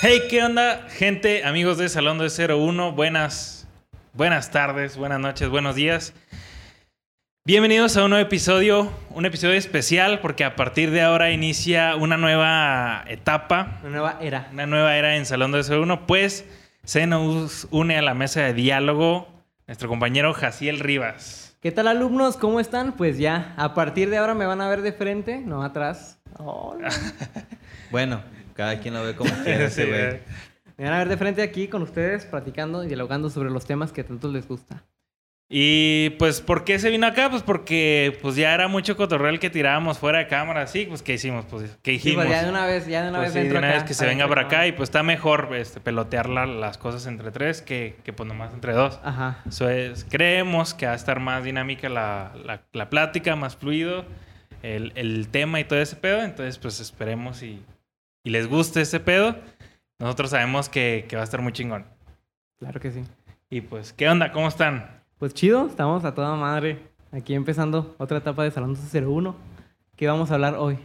Hey, ¿qué onda, gente, amigos de Salón de 01? Buenas, buenas tardes, buenas noches, buenos días. Bienvenidos a un nuevo episodio, un episodio especial porque a partir de ahora inicia una nueva etapa, Una nueva era. una nueva era en Salón de 01, pues se nos une a la mesa de diálogo nuestro compañero Jaciel Rivas. ¿Qué tal alumnos? ¿Cómo están? Pues ya, a partir de ahora me van a ver de frente, no atrás. Hola. Bueno, cada quien lo ve como quiere ese Sí, güey. Me van a ver de frente aquí con ustedes, platicando y dialogando sobre los temas que tanto les gusta. Y pues, ¿por qué se vino acá? Pues porque pues ya era mucho cotorreo el que tirábamos fuera de cámara, sí, pues ¿qué hicimos? Pues, ¿qué Sí, dijimos? pues ya de una vez, ya de una Pues vez sí, de una acá. vez que se para venga no- acá y pues está mejor este, pelotear la- las cosas entre tres que, que pues nomás entre dos. Ajá. Eso es, creemos que va a estar más dinámica la, la- la plática, más fluido, el, el tema y todo ese pedo. Entonces, pues esperemos y, y les guste ese pedo. Nosotros sabemos que, que va a estar muy chingón. Claro que sí. Y pues, ¿qué onda? ¿Cómo están? Pues chido, estamos a toda madre. Aquí empezando otra etapa de Salón 01. ¿Qué vamos a hablar hoy?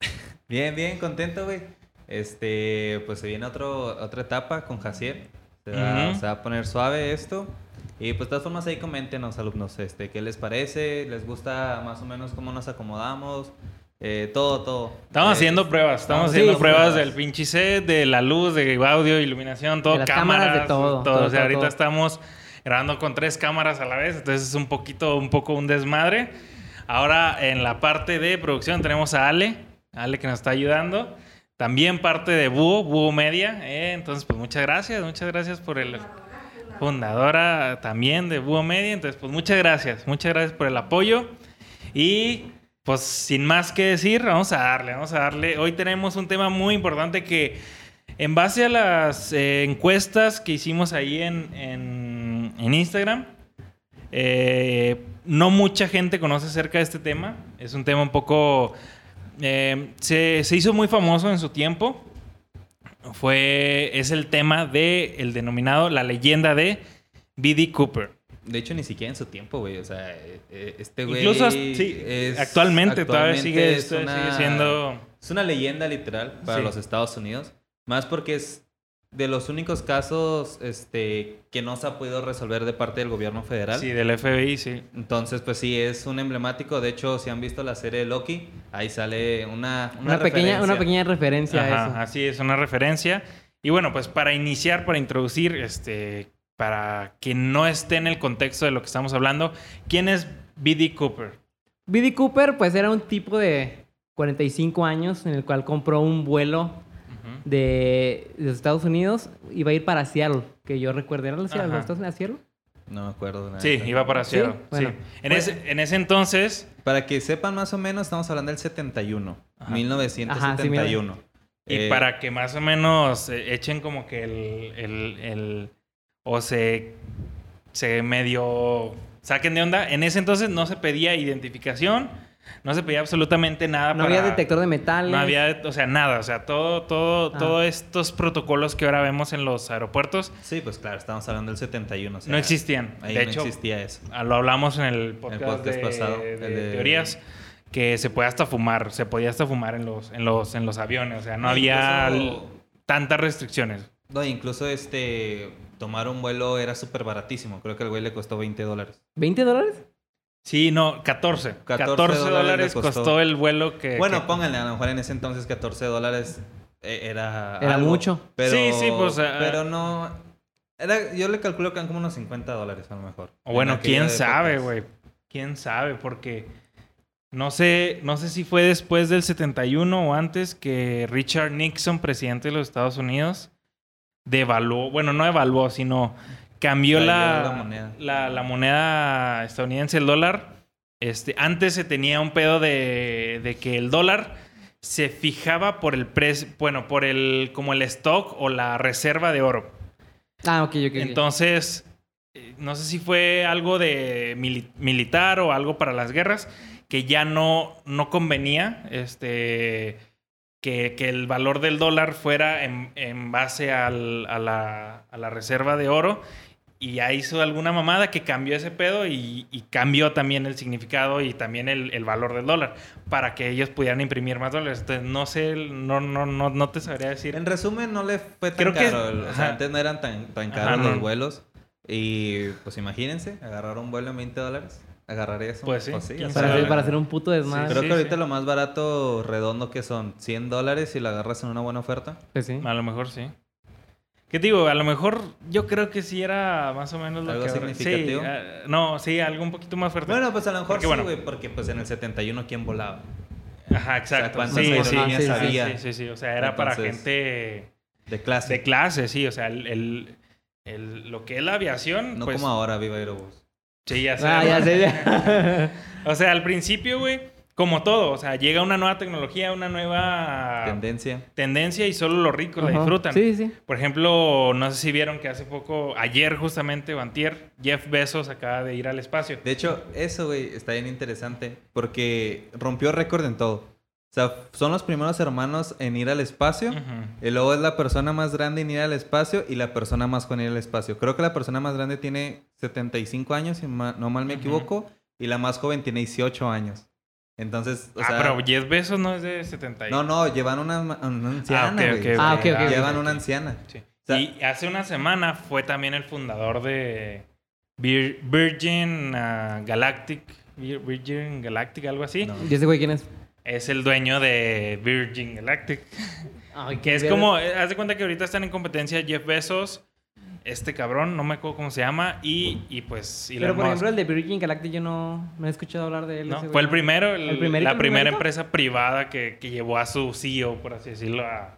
Bien, bien, contento, güey. Este, pues se viene otro, otra etapa con Jaciel. Se va, Ujú. se va a poner suave esto. Y pues de todas formas ahí coméntenos, alumnos, este, qué les parece, les gusta más o menos cómo nos acomodamos, eh, todo, todo. Estamos Eh, haciendo pruebas, estamos estamos haciendo pruebas pruebas. del pinche set, de la luz, de audio, iluminación, todo, De las cámaras, cámaras, de todo, O todo, sea, todo, ahorita todo. estamos grabando con tres cámaras a la vez, entonces es un poquito, un poco un desmadre. Ahora en la parte de producción tenemos a Ale, Ale que nos está ayudando. También parte de Búho, Búho Media. eh, entonces, pues muchas gracias, muchas gracias por el fundadora también de Búho Media. Entonces, pues muchas gracias, muchas gracias por el apoyo. Y pues sin más que decir, vamos a darle, vamos a darle. Hoy tenemos un tema muy importante que en base a las eh, encuestas que hicimos ahí en, en- Instagram, eh, no mucha gente conoce acerca de este tema. Es un tema un poco... eh, se, se hizo muy famoso en su tiempo. Fue, es el tema de el denominado la leyenda de B.D. Cooper. De hecho, ni siquiera en su tiempo, güey. O sea, eh, eh, este güey. Incluso sí, es- actualmente, todavía sigue, es sigue siendo... Es una leyenda literal para Sí. los Estados Unidos. Más porque es de los únicos casos este, que no se ha podido resolver de parte del gobierno federal. Sí, del FBI, sí. Entonces, pues sí, es un emblemático. De hecho, si han visto la serie de Loki, ahí sale una, una, Una, pequeña, referencia. una pequeña referencia a Ajá, eso. así es, una referencia. Y bueno, pues para iniciar, para introducir, este, para que no esté en el contexto de lo que estamos hablando, ¿quién es B.D. Cooper? B.D. Cooper, pues era un tipo de 45 años en el cual compró un vuelo de, de los Estados Unidos. Iba a ir para Seattle, que yo recuerdo. ¿Era. ¿Los Estados Unidos? ¿Seattle? No me acuerdo. la Sí, iba para ¿Sí? Seattle. Bueno. sí. En, ese, en ese entonces, Para que sepan más o menos, estamos hablando del 71. Ajá. 1971. y Eh, para que más o menos eh, echen como que el, el- el- o se, se medio saquen de onda, en ese entonces no se pedía identificación, no se pedía absolutamente nada. No para- había detector de metales. No había, o sea, nada, o sea, todo, todo, Ah. todos estos protocolos que ahora vemos en los aeropuertos Sí, pues claro, estamos hablando del 71. o sea, no existían. Ahí de no hecho, existía eso. ah, lo hablamos en el podcast, podcast de, pasado, de el de- teorías que se puede hasta fumar, se podía hasta fumar en los, en los, en los aviones, o sea, no había tantas restricciones. No, incluso este tomar un vuelo era súper baratísimo. Creo que el güey le costó 20 dólares. ¿20 dólares? Sí, no, 14. 14, 14 dólares, costó. costó. el vuelo que... Bueno, que- pónganle, a lo mejor en ese entonces 14 dólares eh, era. Era algo, mucho. Pero, Sí, sí, pues, ah, Pero no. Era, yo le calculo que eran como unos 50 dólares a lo mejor. O bueno, quién sabe, güey. Quién sabe, porque no sé, no sé si fue después del 71 o antes que Richard Nixon, presidente de los Estados Unidos, devaluó, bueno, no evaluó, sino cambió la, la moneda. la- la moneda estadounidense, el dólar. Este, antes se tenía un pedo de, de que el dólar se fijaba por el precio, bueno, por el, como el stock o la reserva de oro. Ah, ok, ok. Entonces, eh, no sé si fue algo de mili- militar o algo para las guerras, que ya no, no convenía este, que, que el valor del dólar fuera en, en base al- a, la, a la reserva de oro y ya hizo alguna mamada que cambió ese pedo y, y cambió también el significado y también el, el, valor del dólar para que ellos pudieran imprimir más dólares. Entonces, no sé, no, no, no, no te sabría decir. En resumen, no le fue tan Creo que- caro. o sea, ajá. antes no eran tan, tan Ajá, caros no. los vuelos. Y pues imagínense, agarrar un vuelo en 20 dólares. Agarraría eso. Pues sí, quién Para, hacer, para hacer un puto desmadre. Creo Sí, que ahorita sí. lo más barato redondo que son 100 dólares si la agarras en una buena oferta. Pues sí. A lo mejor sí. ¿Qué te digo? A lo mejor yo creo que sí era más o menos lo ¿Algo que... significativo? Sí, ah, no, sí, algo un poquito más fuerte. Bueno, pues a lo mejor Porque, sí, bueno. güey, porque pues en el 71 ¿quién volaba? Ajá, exacto. ¿cuántas sí, sí, aerolíneas sí, sí, había? sí, sí, sí. O sea, era para gente De clase. de clase, sí. O sea, el, el- el- lo que es la aviación, no pues... como ahora, Viva Aerobús. Sí, ya sé. Ah, ya sé. ya. O sea, al principio, güey, como todo, o sea, llega una nueva tecnología, una nueva Tendencia. tendencia y solo los ricos la disfrutan. Sí, sí. Por ejemplo, no sé si vieron que hace poco, ayer justamente, o antier, Jeff Bezos acaba de ir al espacio. De hecho, eso, güey, está bien interesante porque rompió récord en todo. O sea, son los primeros hermanos en ir al espacio. Ujú. Y luego es la persona más grande en ir al espacio y la persona más joven en ir al espacio. Creo que la persona más grande tiene 75 años, si ma- no mal me equivoco, y la más joven tiene 18 años. Entonces, o ah, sea... pero Jeff Bezos no es de 70. y- No, no, llevan una, una anciana, Ah, ok, ok, ok. Llevan una anciana. Sí. O sea- y hace una semana fue también el fundador de Vir- Virgin ah, Galactic. Vir- Virgin Galactic, algo así. No. ¿Y ese güey quién es? Es el dueño de Virgin Galactic. Ay, Que es como, haz de cuenta que ahorita están en competencia Jeff Bezos, este cabrón, no me acuerdo cómo se llama, y, y pues Pero por Musk. ejemplo, el de Virgin Galactic yo no, no he escuchado hablar de él. ¿no? Fue el primero, el- ¿El primerito, la el primera empresa privada que, que llevó a su CEO, por así decirlo, a-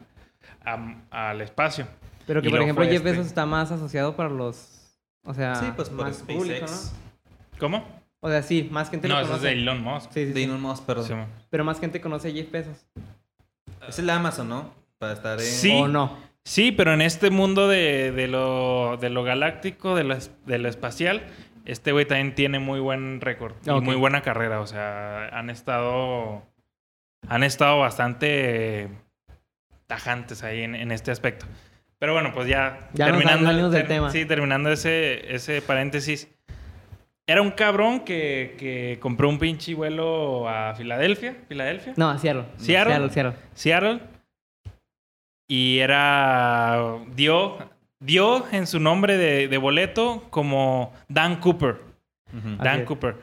a- al espacio. Pero que Y por ejemplo Jeff este. Bezos está más asociado para los... O sea, Sí, pues por más SpaceX. público, ¿no? ¿Cómo? O sea, sí, más gente No, lo eso es conoce. de Elon Musk. Sí, sí, De sí. Elon Musk, perdón. Sí. Pero más gente conoce a Jeff Bezos. Es el Amazon, ¿no? Para estar en... Sí. ¿O no? Sí, pero en este mundo de, de lo, de lo galáctico, de lo, es- de lo espacial, este güey también tiene muy buen récord y muy buena carrera. O sea, han estado. Han estado bastante tajantes ahí en, en este aspecto. Pero bueno, pues ya, Ya nos terminando, del ter- tema. Sí, terminando ese, ese paréntesis. Era un cabrón que, que compró un pinche vuelo a Filadelfia. ¿Filadelfia? No, a Seattle. Seattle. Seattle, Seattle. Seattle. Y era. Dio, dio en su nombre de, de boleto como Dan Cooper. Dan. Cooper.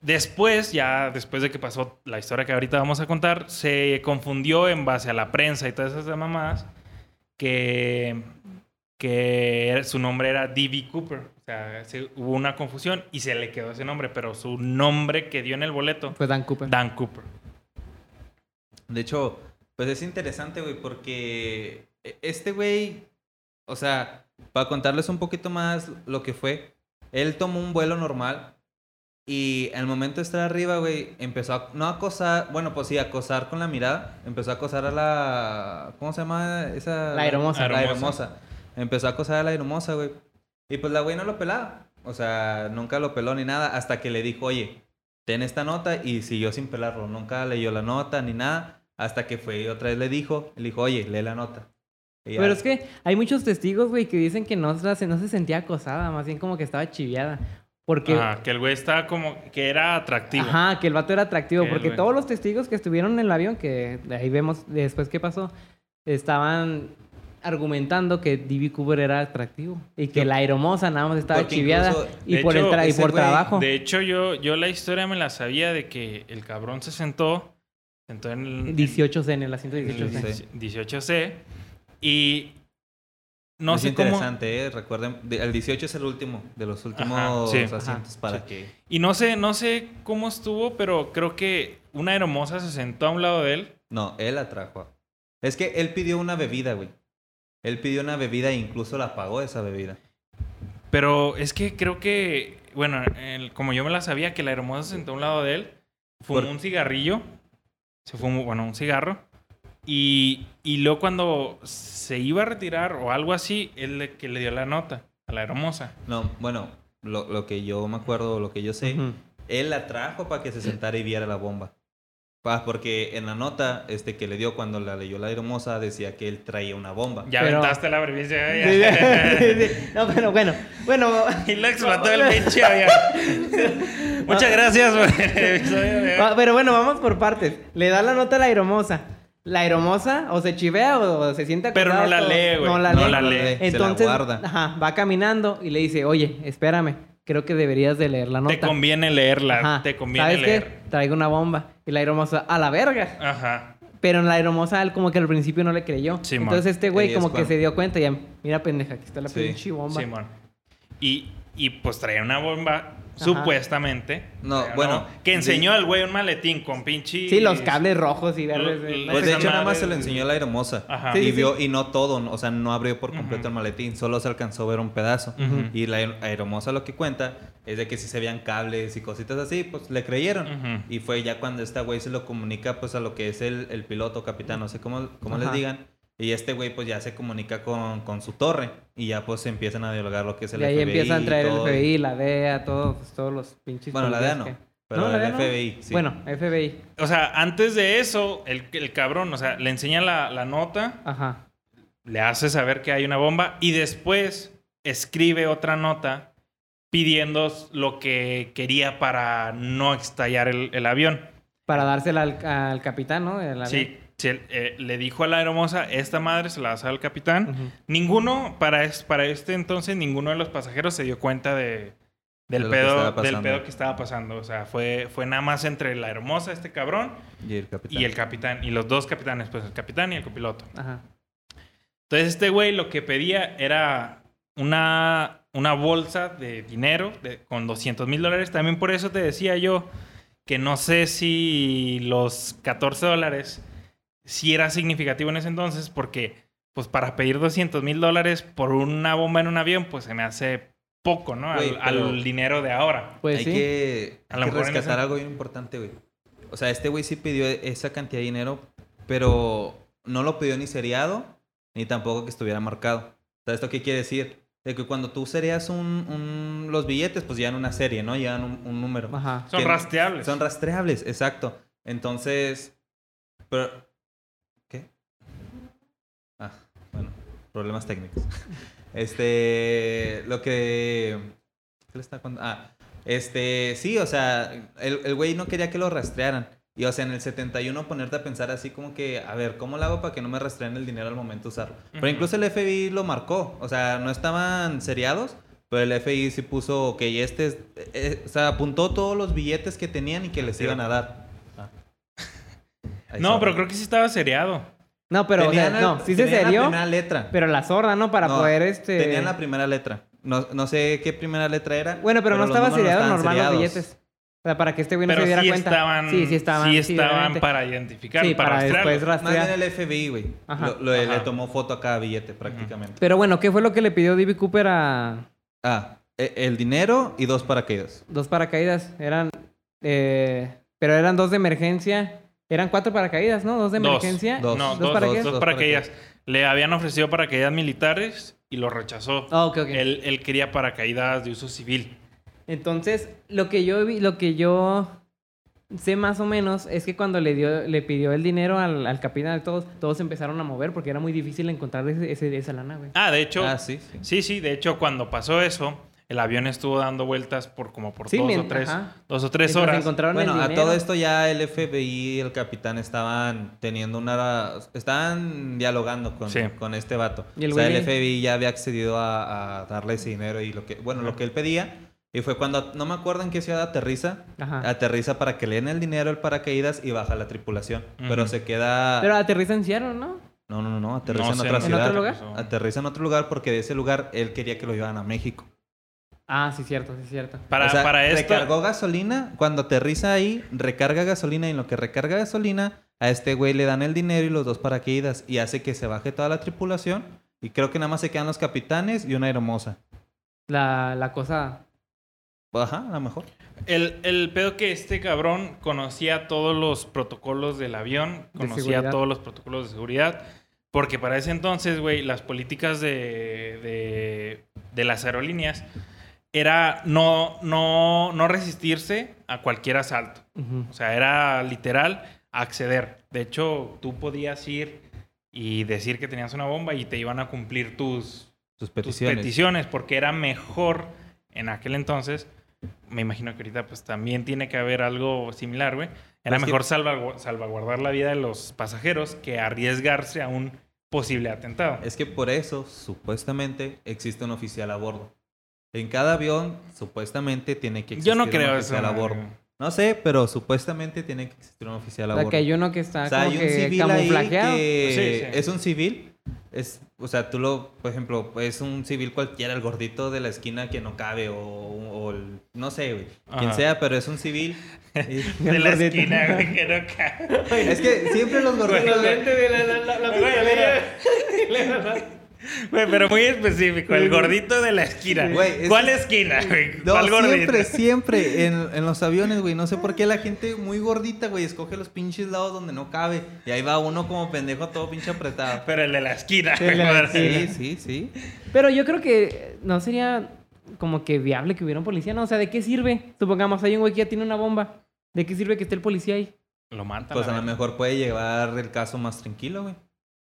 Después, ya después de que pasó la historia que ahorita vamos a contar, se confundió en base a la prensa y todas esas mamadas que, que su nombre era D.B. Cooper. O sea, se- hubo una confusión y se le quedó ese nombre, pero su nombre que dio en el boleto, Pues Dan Cooper. Dan Cooper. De hecho, pues es interesante, güey, porque e- este güey, o sea, para contarles un poquito más lo que fue, él tomó un vuelo normal y al momento de estar arriba, güey, empezó a, no a acosar, bueno, pues sí, a acosar con la mirada, empezó a acosar a la, ¿cómo se llama esa? La aeromoza. La Aeromoza. Empezó a acosar a la aeromoza, güey. Y pues la güey no lo pelaba. O sea, nunca lo peló ni nada hasta que le dijo, oye, ten esta nota y siguió sin pelarlo. Nunca leyó la nota ni nada. Hasta que fue y otra vez le dijo, le dijo, oye, lee la nota. Y ya. Pero es que hay muchos testigos, güey, que dicen que no, se- no se sentía acosada, más bien como que estaba chiviada. Porque... Ajá, que el güey estaba como que era atractivo. Ajá, que el vato era atractivo, Que porque todos los testigos que estuvieron en el avión, que de ahí vemos después qué pasó, estaban argumentando que D.B. Cooper era atractivo y que la aeromoza nada más estaba chiviada incluso, y por, el hecho, tra- y ese por güey, trabajo. De hecho, yo, yo la historia me la sabía de que el cabrón se sentó, sentó en el 18C en el asiento en 18C. el 18C y no es sé cómo interesante, ¿eh? Recuerden, de- el 18 es el último de los últimos sí. asientos Ajá, para sí. que... y no sé no sé cómo estuvo, pero creo que una hermosa se sentó a un lado de él. No, él la trajo. Es que él pidió una bebida, güey. Él pidió una bebida e incluso la pagó esa bebida. Pero es que creo que, bueno, el- como yo me la sabía, que la hermosa se sentó a un lado de él, fumó Por- un cigarrillo, se fumó, bueno, un cigarro, y, y luego cuando se iba a retirar o algo así, él le, que le dio la nota a la hermosa. No, bueno, lo, lo que yo me acuerdo, lo que yo sé, él la trajo para que se sentara y viera la bomba. Ah, porque en la nota este, que le dio cuando la leyó la hermosa decía que él traía una bomba. Ya Pero- aventaste la brevicia. Sí, sí, sí. No, pero bueno, bueno. y lo explotó el pinche. Muchas gracias por el episodio. Va- Pero bueno, vamos por partes. Le da la nota a la aeromosa. La aeromosa o se chivea o se sienta Pero no la lee, güey. No la No lee. la lee. Se la Entonces, guarda. ajá, va caminando y le dice, oye, espérame, creo que deberías de leer la nota. Te conviene leerla. Ajá. Te conviene ¿Sabes leer. qué? Traigo una bomba. Y la aeromosa, a la verga. Ajá. Pero la aeromosa, él como que al principio no le creyó. Simón. Entonces este güey es como que cuando- se dio cuenta y ya, mira pendeja, aquí está la Sí. pinche bomba. Simón. Y, y pues traía una bomba, supuestamente. No, Pero bueno, Que enseñó al güey un maletín con pinche. Sí, los cables rojos y verdes. Lo- eh, Pues de hecho nada más se lo enseñó a la hermosa. Ajá. Sí, y sí, vio, y no todo, o sea, no abrió por completo el maletín, solo se alcanzó a ver un pedazo. Y la aeromosa lo que cuenta es de que si se veían cables y cositas así, pues le creyeron. Y fue ya cuando esta güey se lo comunica pues a lo que es el, el piloto, capitán, no sé cómo, cómo les digan. Y este güey pues ya se comunica con, con su torre y ya pues empiezan a dialogar lo que es el y ahí FBI. empiezan a traer el. FBI, la DEA, todos, pues, todos los pinches. Bueno, la DEA no, que- pero No, la el no. FBI, sí. Bueno, FBI. O sea, antes de eso, el, el cabrón, o sea, le enseña la, la nota, Ajá. le hace saber que hay una bomba y después escribe otra nota pidiendo lo que quería para no estallar el, el avión. Para dársela al, al capitán, ¿no? El. Sí, sí, él, eh, le dijo a la hermosa, esta madre se la dar al capitán. Ninguno, para, es- para este entonces, ninguno de los pasajeros se dio cuenta de, del, De pedo, del pedo que estaba pasando. O sea, fue, fue nada más entre la hermosa, este cabrón, Y el capitán. y el capitán. Y los dos capitanes, pues el capitán y el copiloto. Ajá. Entonces este güey lo que pedía era una, una bolsa de dinero de- con 200 mil dólares. También por eso te decía yo que no sé si los 14 dólares si era significativo en ese entonces porque pues para pedir 200 mil dólares por una bomba en un avión pues se me hace poco, ¿no? Al, Güey, pero- al dinero de ahora. Pues hay sí. que, hay que rescatar ese- algo bien importante, güey. O sea, este güey sí pidió esa cantidad de dinero, pero no lo pidió ni seriado, ni tampoco que estuviera marcado. O sea, ¿esto qué quiere decir? De que cuando tú serías un, un- los billetes, pues llevan una serie, ¿no? Llevan un, un número. Ajá. Son rastreables. Son rastreables, exacto. Entonces, pero... Ah, bueno, problemas técnicos. Este, lo que... ¿Qué le está contando? Ah, este, sí, o sea, el el güey no quería que lo rastrearan. Y, o sea, en el 71 ponerte a pensar así como que, a ver, ¿cómo lo hago para que no me rastreen el dinero al momento de usarlo? Pero incluso el FBI lo marcó. O sea, no estaban seriados, pero el FBI sí puso, ok, este es... eh, o sea, apuntó todos los billetes que tenían y que les iban a dar. Ah. No, pero creo que sí estaba seriado. No, pero, o sea, Tenían el- no, sí se tenían serió, la primera letra. pero la sorda, ¿no? Para No, poder, este... Tenían la primera letra. No, no sé qué primera letra era. Bueno, pero, no estaba seriado normal los billetes. O sea, para que este güey no Pero se diera sí cuenta. estaban, sí, sí estaban. sí sí, estaban para identificar, Sí, para, para después Más rastrear. bien el FBI, güey. Ajá. Lo- lo- Le tomó foto a cada billete prácticamente. Pero bueno, ¿qué fue lo que le pidió D.B. Cooper a Ah, e- el dinero y dos paracaídas. dos paracaídas? Eran... eh, pero eran dos de emergencia. Eran cuatro paracaídas, ¿no? Dos de emergencia. Dos. No, ¿Dos dos, para dos, qué? dos Dos paracaídas. Le habían ofrecido paracaídas militares y lo rechazó. Ah, ok, ok. Él, él quería paracaídas de uso civil. Entonces, lo que yo vi, lo que yo sé más o menos es que cuando le dio, le pidió el dinero al, al capitán de todos, todos se empezaron a mover porque era muy difícil encontrar ese, ese- esa lana, güey. Ah, de hecho, Ah, sí, sí. sí, sí, de hecho, cuando pasó eso, el avión estuvo dando vueltas por como por Sí, dos, mien- o tres, ajá. dos o tres horas. encontraron Bueno, el a todo esto ya el FBI y el capitán estaban teniendo una... Estaban dialogando con, Sí. con este vato. Y el o sea, el FBI ya había accedido a, a darle ese dinero y lo que... Bueno, lo que él pedía. Y fue cuando... No me acuerdo en qué ciudad aterriza. Ajá. Aterriza para que le den el dinero el paracaídas y baja la tripulación. Ujú. Pero se queda... Pero aterriza en Seattle, ¿no? No, no, no, no. Aterriza No en sé, otra ¿en ciudad. otro lugar? Aterriza en otro lugar porque de ese lugar él quería que lo llevaran a México. Ah, sí, cierto, sí, cierto. Para, O sea, para esto, recargó gasolina. Cuando aterriza ahí, recarga gasolina. Y en lo que recarga gasolina, a este güey le dan el dinero y los dos paracaídas. Y hace que se baje toda la tripulación. Y creo que nada más se quedan los capitanes y una hermosa. La, la cosa... Ajá, a lo mejor. el, el pedo que este cabrón conocía todos los protocolos del avión, conocía todos los protocolos de seguridad, porque para ese entonces, güey, las políticas de, de, de las aerolíneas era no, no, no resistirse a cualquier asalto. O sea, era literal, acceder. De hecho, tú podías ir y decir que tenías una bomba y te iban a cumplir tus, Tus tus peticiones. peticiones porque era mejor en aquel entonces. Me imagino que ahorita pues también tiene que haber algo similar, güey. Era Es que- mejor salvagu- salvaguardar la vida de los pasajeros que arriesgarse a un posible atentado. Es que por eso, supuestamente, existe un oficial a bordo. En cada avión, supuestamente, tiene que existir Yo no un creo eso. oficial a madre, bordo. No sé, pero supuestamente tiene que existir un oficial a O sea, bordo. que hay uno que está O sea, como hay un que civil ahí camuflajeado. que Sí, sí. es un civil. Es, o sea, tú lo, por ejemplo, es un civil cualquiera, el gordito de la esquina que no cabe o, o el- no sé, güey, quien sea, pero es un civil. Y- De la Gordito. esquina, güey, que no cae. es que siempre los gorditos... güey, de la, la, la, la Güey, pero muy específico. El gordito de la esquina. Güey, es- ¿Cuál esquina, güey? No, ¿Cuál gordito? siempre, siempre en, en los aviones, güey. No sé por qué la gente muy gordita, güey, escoge los pinches lados donde no cabe. Y ahí va uno como pendejo todo pinche apretado. Pero el de la esquina, güey. la esquina. Sí, sí, sí. Pero yo creo que no sería como que viable que hubiera un policía, ¿no? O sea, ¿de qué sirve? Supongamos, hay un güey que ya tiene una bomba. ¿De qué sirve que esté el policía ahí? Lo matan. Pues a lo mejor puede llevar el caso más tranquilo, güey.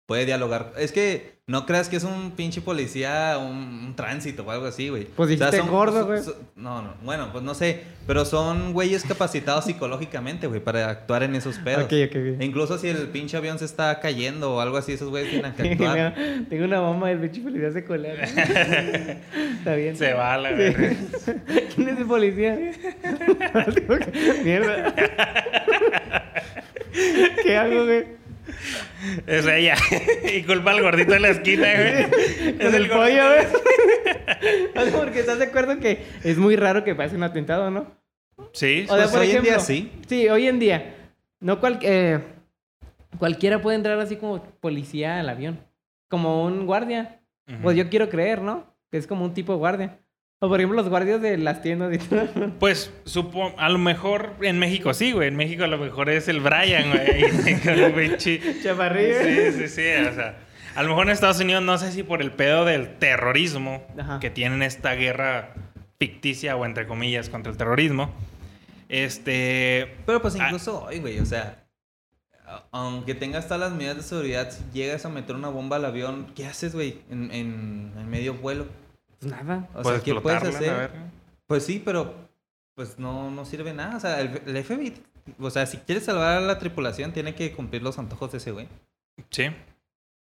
Puede dialogar. Es que no creas que es un pinche policía, un, un tránsito o algo así, güey. Pues dijiste gordo, güey. son- No, no. Bueno, pues no sé. Pero son güeyes capacitados psicológicamente, güey, para actuar en esos pedos. Ok, ok, ok. E incluso si el pinche avión se está cayendo o algo así, esos güeyes tienen que actuar. Tengo una bomba del pinche policía se colar. Está bien. Se va la Sí. ¿Quién es el policía? Mierda. ¿Qué hago, güey? Es ella. y culpa al gordito de la esquina, güey. Con el gordito pollo, güey. Porque estás de acuerdo que es muy raro que pase un atentado, ¿no? Sí. O sea, Pues por hoy en día ejemplo, sí. Sí, hoy en día. No cual, eh, cualquiera puede entrar así como policía al avión. Como un guardia. Ujú. Pues yo quiero creer, ¿no? Que es como un tipo de guardia. O por ejemplo los guardias de las tiendas y todo. Pues supo, a lo mejor en México sí, güey. En México a lo mejor es el Brian, güey. Chaparrillo. Sí, sí, sí. O sea, a lo mejor en Estados Unidos no sé si por el pedo del terrorismo Ajá. que tienen esta guerra ficticia o entre comillas contra el terrorismo. Este. Pero pues Ah. incluso hoy, güey, o sea, aunque tengas todas las medidas de seguridad, si llegas a meter una bomba al avión, ¿qué haces, güey? En, en, en medio vuelo. Nada. O sea, ¿qué puedes hacer? Pues sí, pero pues no, no sirve nada. O sea, el, el FBI, o sea, si quieres salvar a la tripulación, tiene que cumplir los antojos de ese güey. Sí.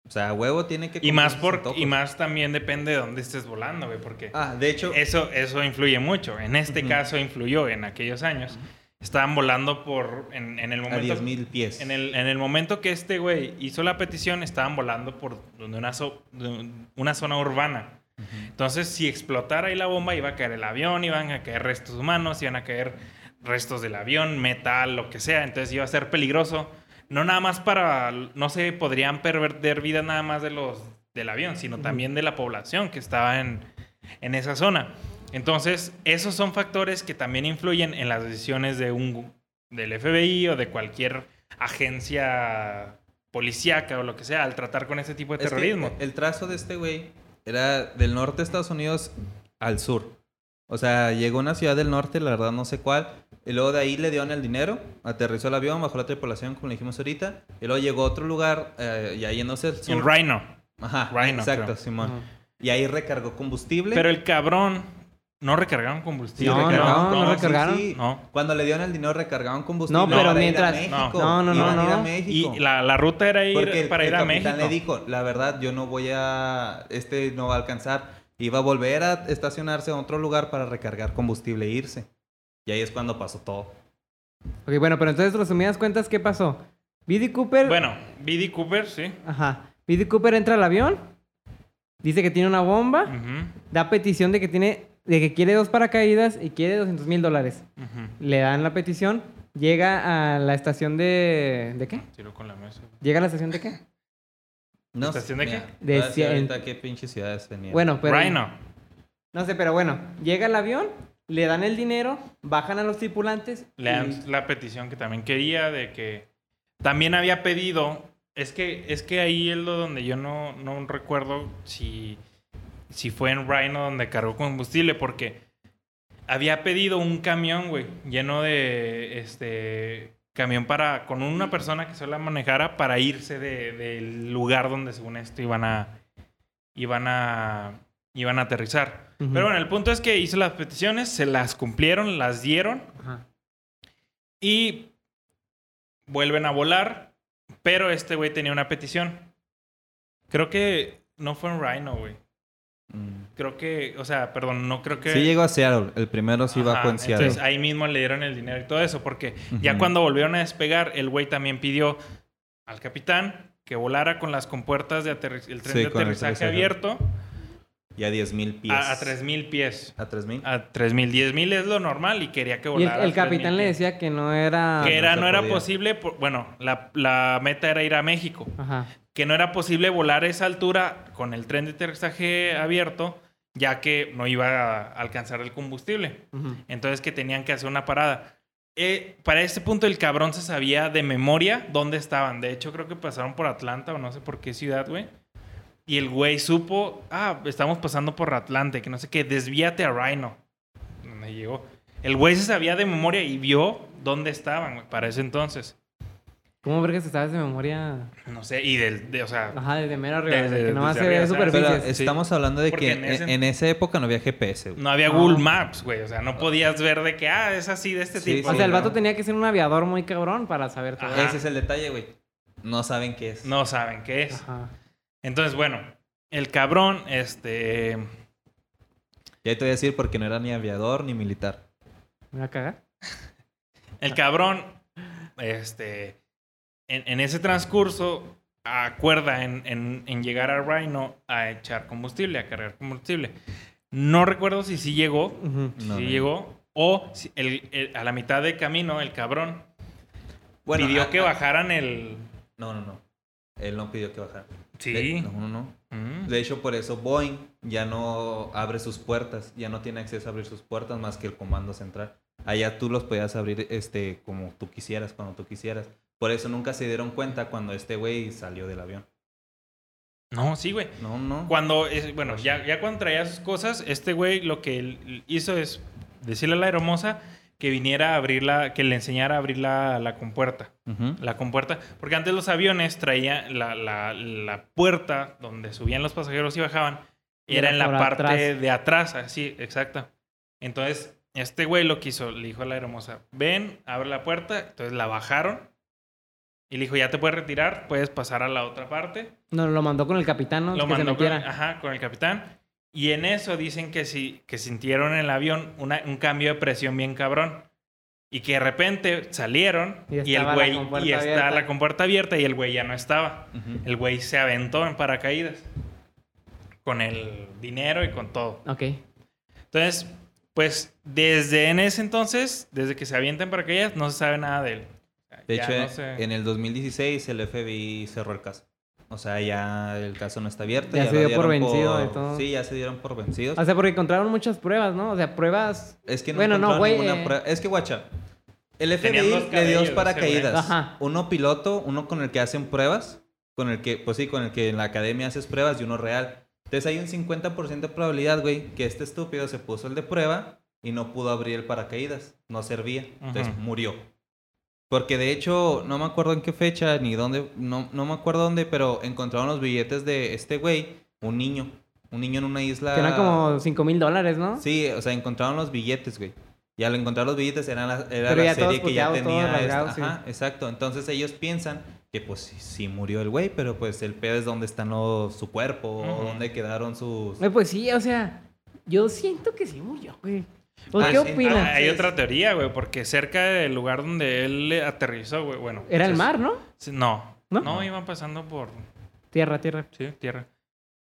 O sea, huevo tiene que Y cumplir más, por, y más también depende de dónde estés volando, güey, porque Ah, de hecho, eso, eso influye mucho. En este Ujú. caso influyó en aquellos años. Estaban volando por, en, en el a momento... 10.000 pies. En el, en el momento que este güey hizo la petición, estaban volando por donde una, de una zona urbana. Entonces, si explotara ahí la bomba, iba a caer el avión, iban a caer restos humanos, iban a caer restos del avión, metal, lo que sea. Entonces iba a ser peligroso. No nada más para, no se podrían perder vidas nada más de los del avión, sino también de la población que estaba en, en esa zona. Entonces, esos son factores que también influyen en las decisiones de un, del FBI o de cualquier agencia policíaca o lo que sea al tratar con este tipo de Es que terrorismo. el trazo de este güey era del norte de Estados Unidos al sur. O sea, llegó a una ciudad del norte, la verdad no sé cuál. Y luego de ahí le dieron el dinero, aterrizó el avión, bajó la tripulación, como le dijimos ahorita. Y luego llegó a otro lugar, eh, y ahí yéndose al sur. En Rhino. Ajá, Rhino, exacto, creo. Simón. Y ahí recargó combustible. Pero el cabrón no recargaron combustible. No, recargaban no, recargaron. sí. No. Cuando le dieron el dinero recargaban combustible. No, pero para ir a mientras- México. No, no, no, a ir a no. México. Y la, la ruta era ir Porque para el ir a capitán México. le dijo, la verdad, yo no voy a... Este no va a alcanzar. Iba a volver a estacionarse a otro lugar para recargar combustible e irse. Y ahí es cuando pasó todo. Ok, bueno, pero entonces, resumidas cuentas, ¿qué pasó? B.D. Cooper. Bueno, B.D. Cooper, sí. Ajá. B.D. Cooper entra al avión. Dice que tiene una bomba. Da petición de que tiene. De que quiere dos paracaídas y quiere 200 mil dólares. Le dan la petición. Llega a la estación de. ¿De qué? Tiro con la mesa. ¿Llega a la estación de qué? No, ¿Estación de mira, qué? De cien- ahorita qué pinche ciudades venían. Bueno, pero. Rhino. No sé, pero bueno. Llega el avión, le dan el dinero, bajan a los tripulantes. Le dan y- la petición que también quería de que también había pedido. Es que, es que ahí es lo donde yo no, no recuerdo si, si fue en Rhino donde cargó combustible, porque había pedido un camión, güey, lleno de este camión para con una persona que solo la manejara para irse de- del lugar donde según esto iban a iban a iban a aterrizar. Pero bueno, el punto es que hizo las peticiones, se las cumplieron, las dieron Ajá. y vuelven a volar, pero este güey tenía una petición. Creo que no fue un Rhino, güey. Mm. Creo que, o sea, perdón, no creo que Sí llegó a Seattle. El primero sí bajó en Seattle. Entonces ahí mismo le dieron el dinero y todo eso, porque ya cuando volvieron a despegar, el güey también pidió al capitán que volara con las compuertas de el tren Sí, de aterrizaje. abierto Y a 10.000 pies. a, a 3000 pies. ¿A 3.000? A 3000, 10000 es lo normal y quería que Y el, volara. el a 3000 capitán le decía que no era... que era, no no era podía. posible, por- bueno, la, la meta era ir a México, Ajá. que no era posible volar a esa altura con el tren de aterrizaje abierto, ya que no iba a alcanzar el combustible. Ujú. Entonces que tenían que hacer una parada. Eh, para este punto el cabrón se sabía de memoria dónde estaban. De hecho, creo que pasaron por Atlanta o no sé por qué ciudad, güey. Y el güey supo, ah, estamos pasando por Atlanta, que no sé qué, desvíate a Rhino. Donde llegó. El güey se sabía de memoria y vio dónde estaban, güey, para ese entonces. ¿Cómo ver que se sabes de memoria? No sé, y del, de, o sea, Ajá, desde mero arriba. Desde- que nomás se ve. Pero superficies. Sí. estamos hablando de Porque que en en, ese- en esa época no había GPS. güey. no había No. Google Maps, güey. O sea, no podías ver de que, ah, es así de este Sí, tipo. o sea, el no. vato tenía que ser un aviador muy cabrón para saber todo. Ajá. Ese es el detalle, güey. No saben qué es. No saben qué es. Ajá. Entonces, bueno, el cabrón, este... Ya te voy a decir porque no era ni aviador ni militar. ¿Me va a cagar? El cabrón, este, en, en ese transcurso, acuerda en, en- en llegar a Rhino a echar combustible, a cargar combustible. No recuerdo si sí llegó, si No, sí no. llegó, o si el- el- a la mitad de camino, el cabrón pidió que bajaran el... No, no, no. Él no pidió que bajara. Sí. De- no, no, no. Mm. De hecho, por eso Boeing ya no abre sus puertas, ya no tiene acceso a abrir sus puertas más que el comando central. Allá tú los podías abrir este como tú quisieras, cuando tú quisieras. Por eso nunca se dieron cuenta cuando este güey salió del avión. No, sí, güey. No, no. Cuando, es- bueno, ya, ya cuando traía sus cosas, este güey lo que él hizo es decirle a la aeromoza que viniera a abrirla, que le enseñara a abrir la, la compuerta. La compuerta, porque antes los aviones traían la, la, la puerta donde subían los pasajeros y bajaban, Y era en la parte atrás. de atrás, así, exacto. Entonces, este güey lo quiso, le dijo a la aeromoza, ven, abre la puerta, entonces la bajaron y le dijo, ya te puedes retirar, puedes pasar a la otra parte. No, lo mandó con el capitán, ¿no? Lo que se mandó con, metiera. ajá, con el capitán. Y en eso dicen que sí, que sintieron en el avión una- un cambio de presión bien cabrón. Y que de repente salieron Y y, el güey y está abierta. la compuerta abierta y el güey ya no estaba. Ujú. El güey se aventó en paracaídas. Con el dinero y con todo. Ok. Entonces, pues desde en ese entonces, desde que se avienta en paracaídas, no se sabe nada de él. De ya hecho, no se- en el 2016 el FBI cerró el caso. O sea, ya el caso no está abierto. Ya se lo dio por vencido y todo. Sí, ya se dieron por vencidos. O sea, porque encontraron muchas pruebas, ¿no? O sea, pruebas... Es que no Bueno, no, encontraron güey, ninguna eh. prueba. Es que, guacha, el FBI le dio dos paracaídas. Ajá. Uno piloto, uno con el que hacen pruebas, con el que, pues sí, con el que en la academia haces pruebas y uno real. Entonces hay un 50% de probabilidad, güey, que este estúpido se puso el de prueba y no pudo abrir el paracaídas. No servía. Entonces murió. Porque de hecho, no me acuerdo en qué fecha ni dónde, no, no me acuerdo dónde, pero encontraron los billetes de este güey, un niño. Un niño en una isla. Que eran como 5 mil dólares, ¿no? Sí, o sea, encontraron los billetes, güey. Y al encontrar los billetes eran la, era la serie que ya tenía. esta- rasgados, sí. Ajá, exacto. Entonces ellos piensan que pues sí, sí murió el güey, pero pues el pedo es donde están los, su cuerpo o Ujú. dónde quedaron sus... Güey, pues sí, o sea, yo siento que sí murió, güey. ¿O Ah, qué sí. opinas? Ah, hay otra teoría, güey, porque cerca del lugar donde él aterrizó, güey, bueno. Era el es- mar, ¿no? No, ¿No? no, iban pasando por Tierra, tierra. sí, tierra.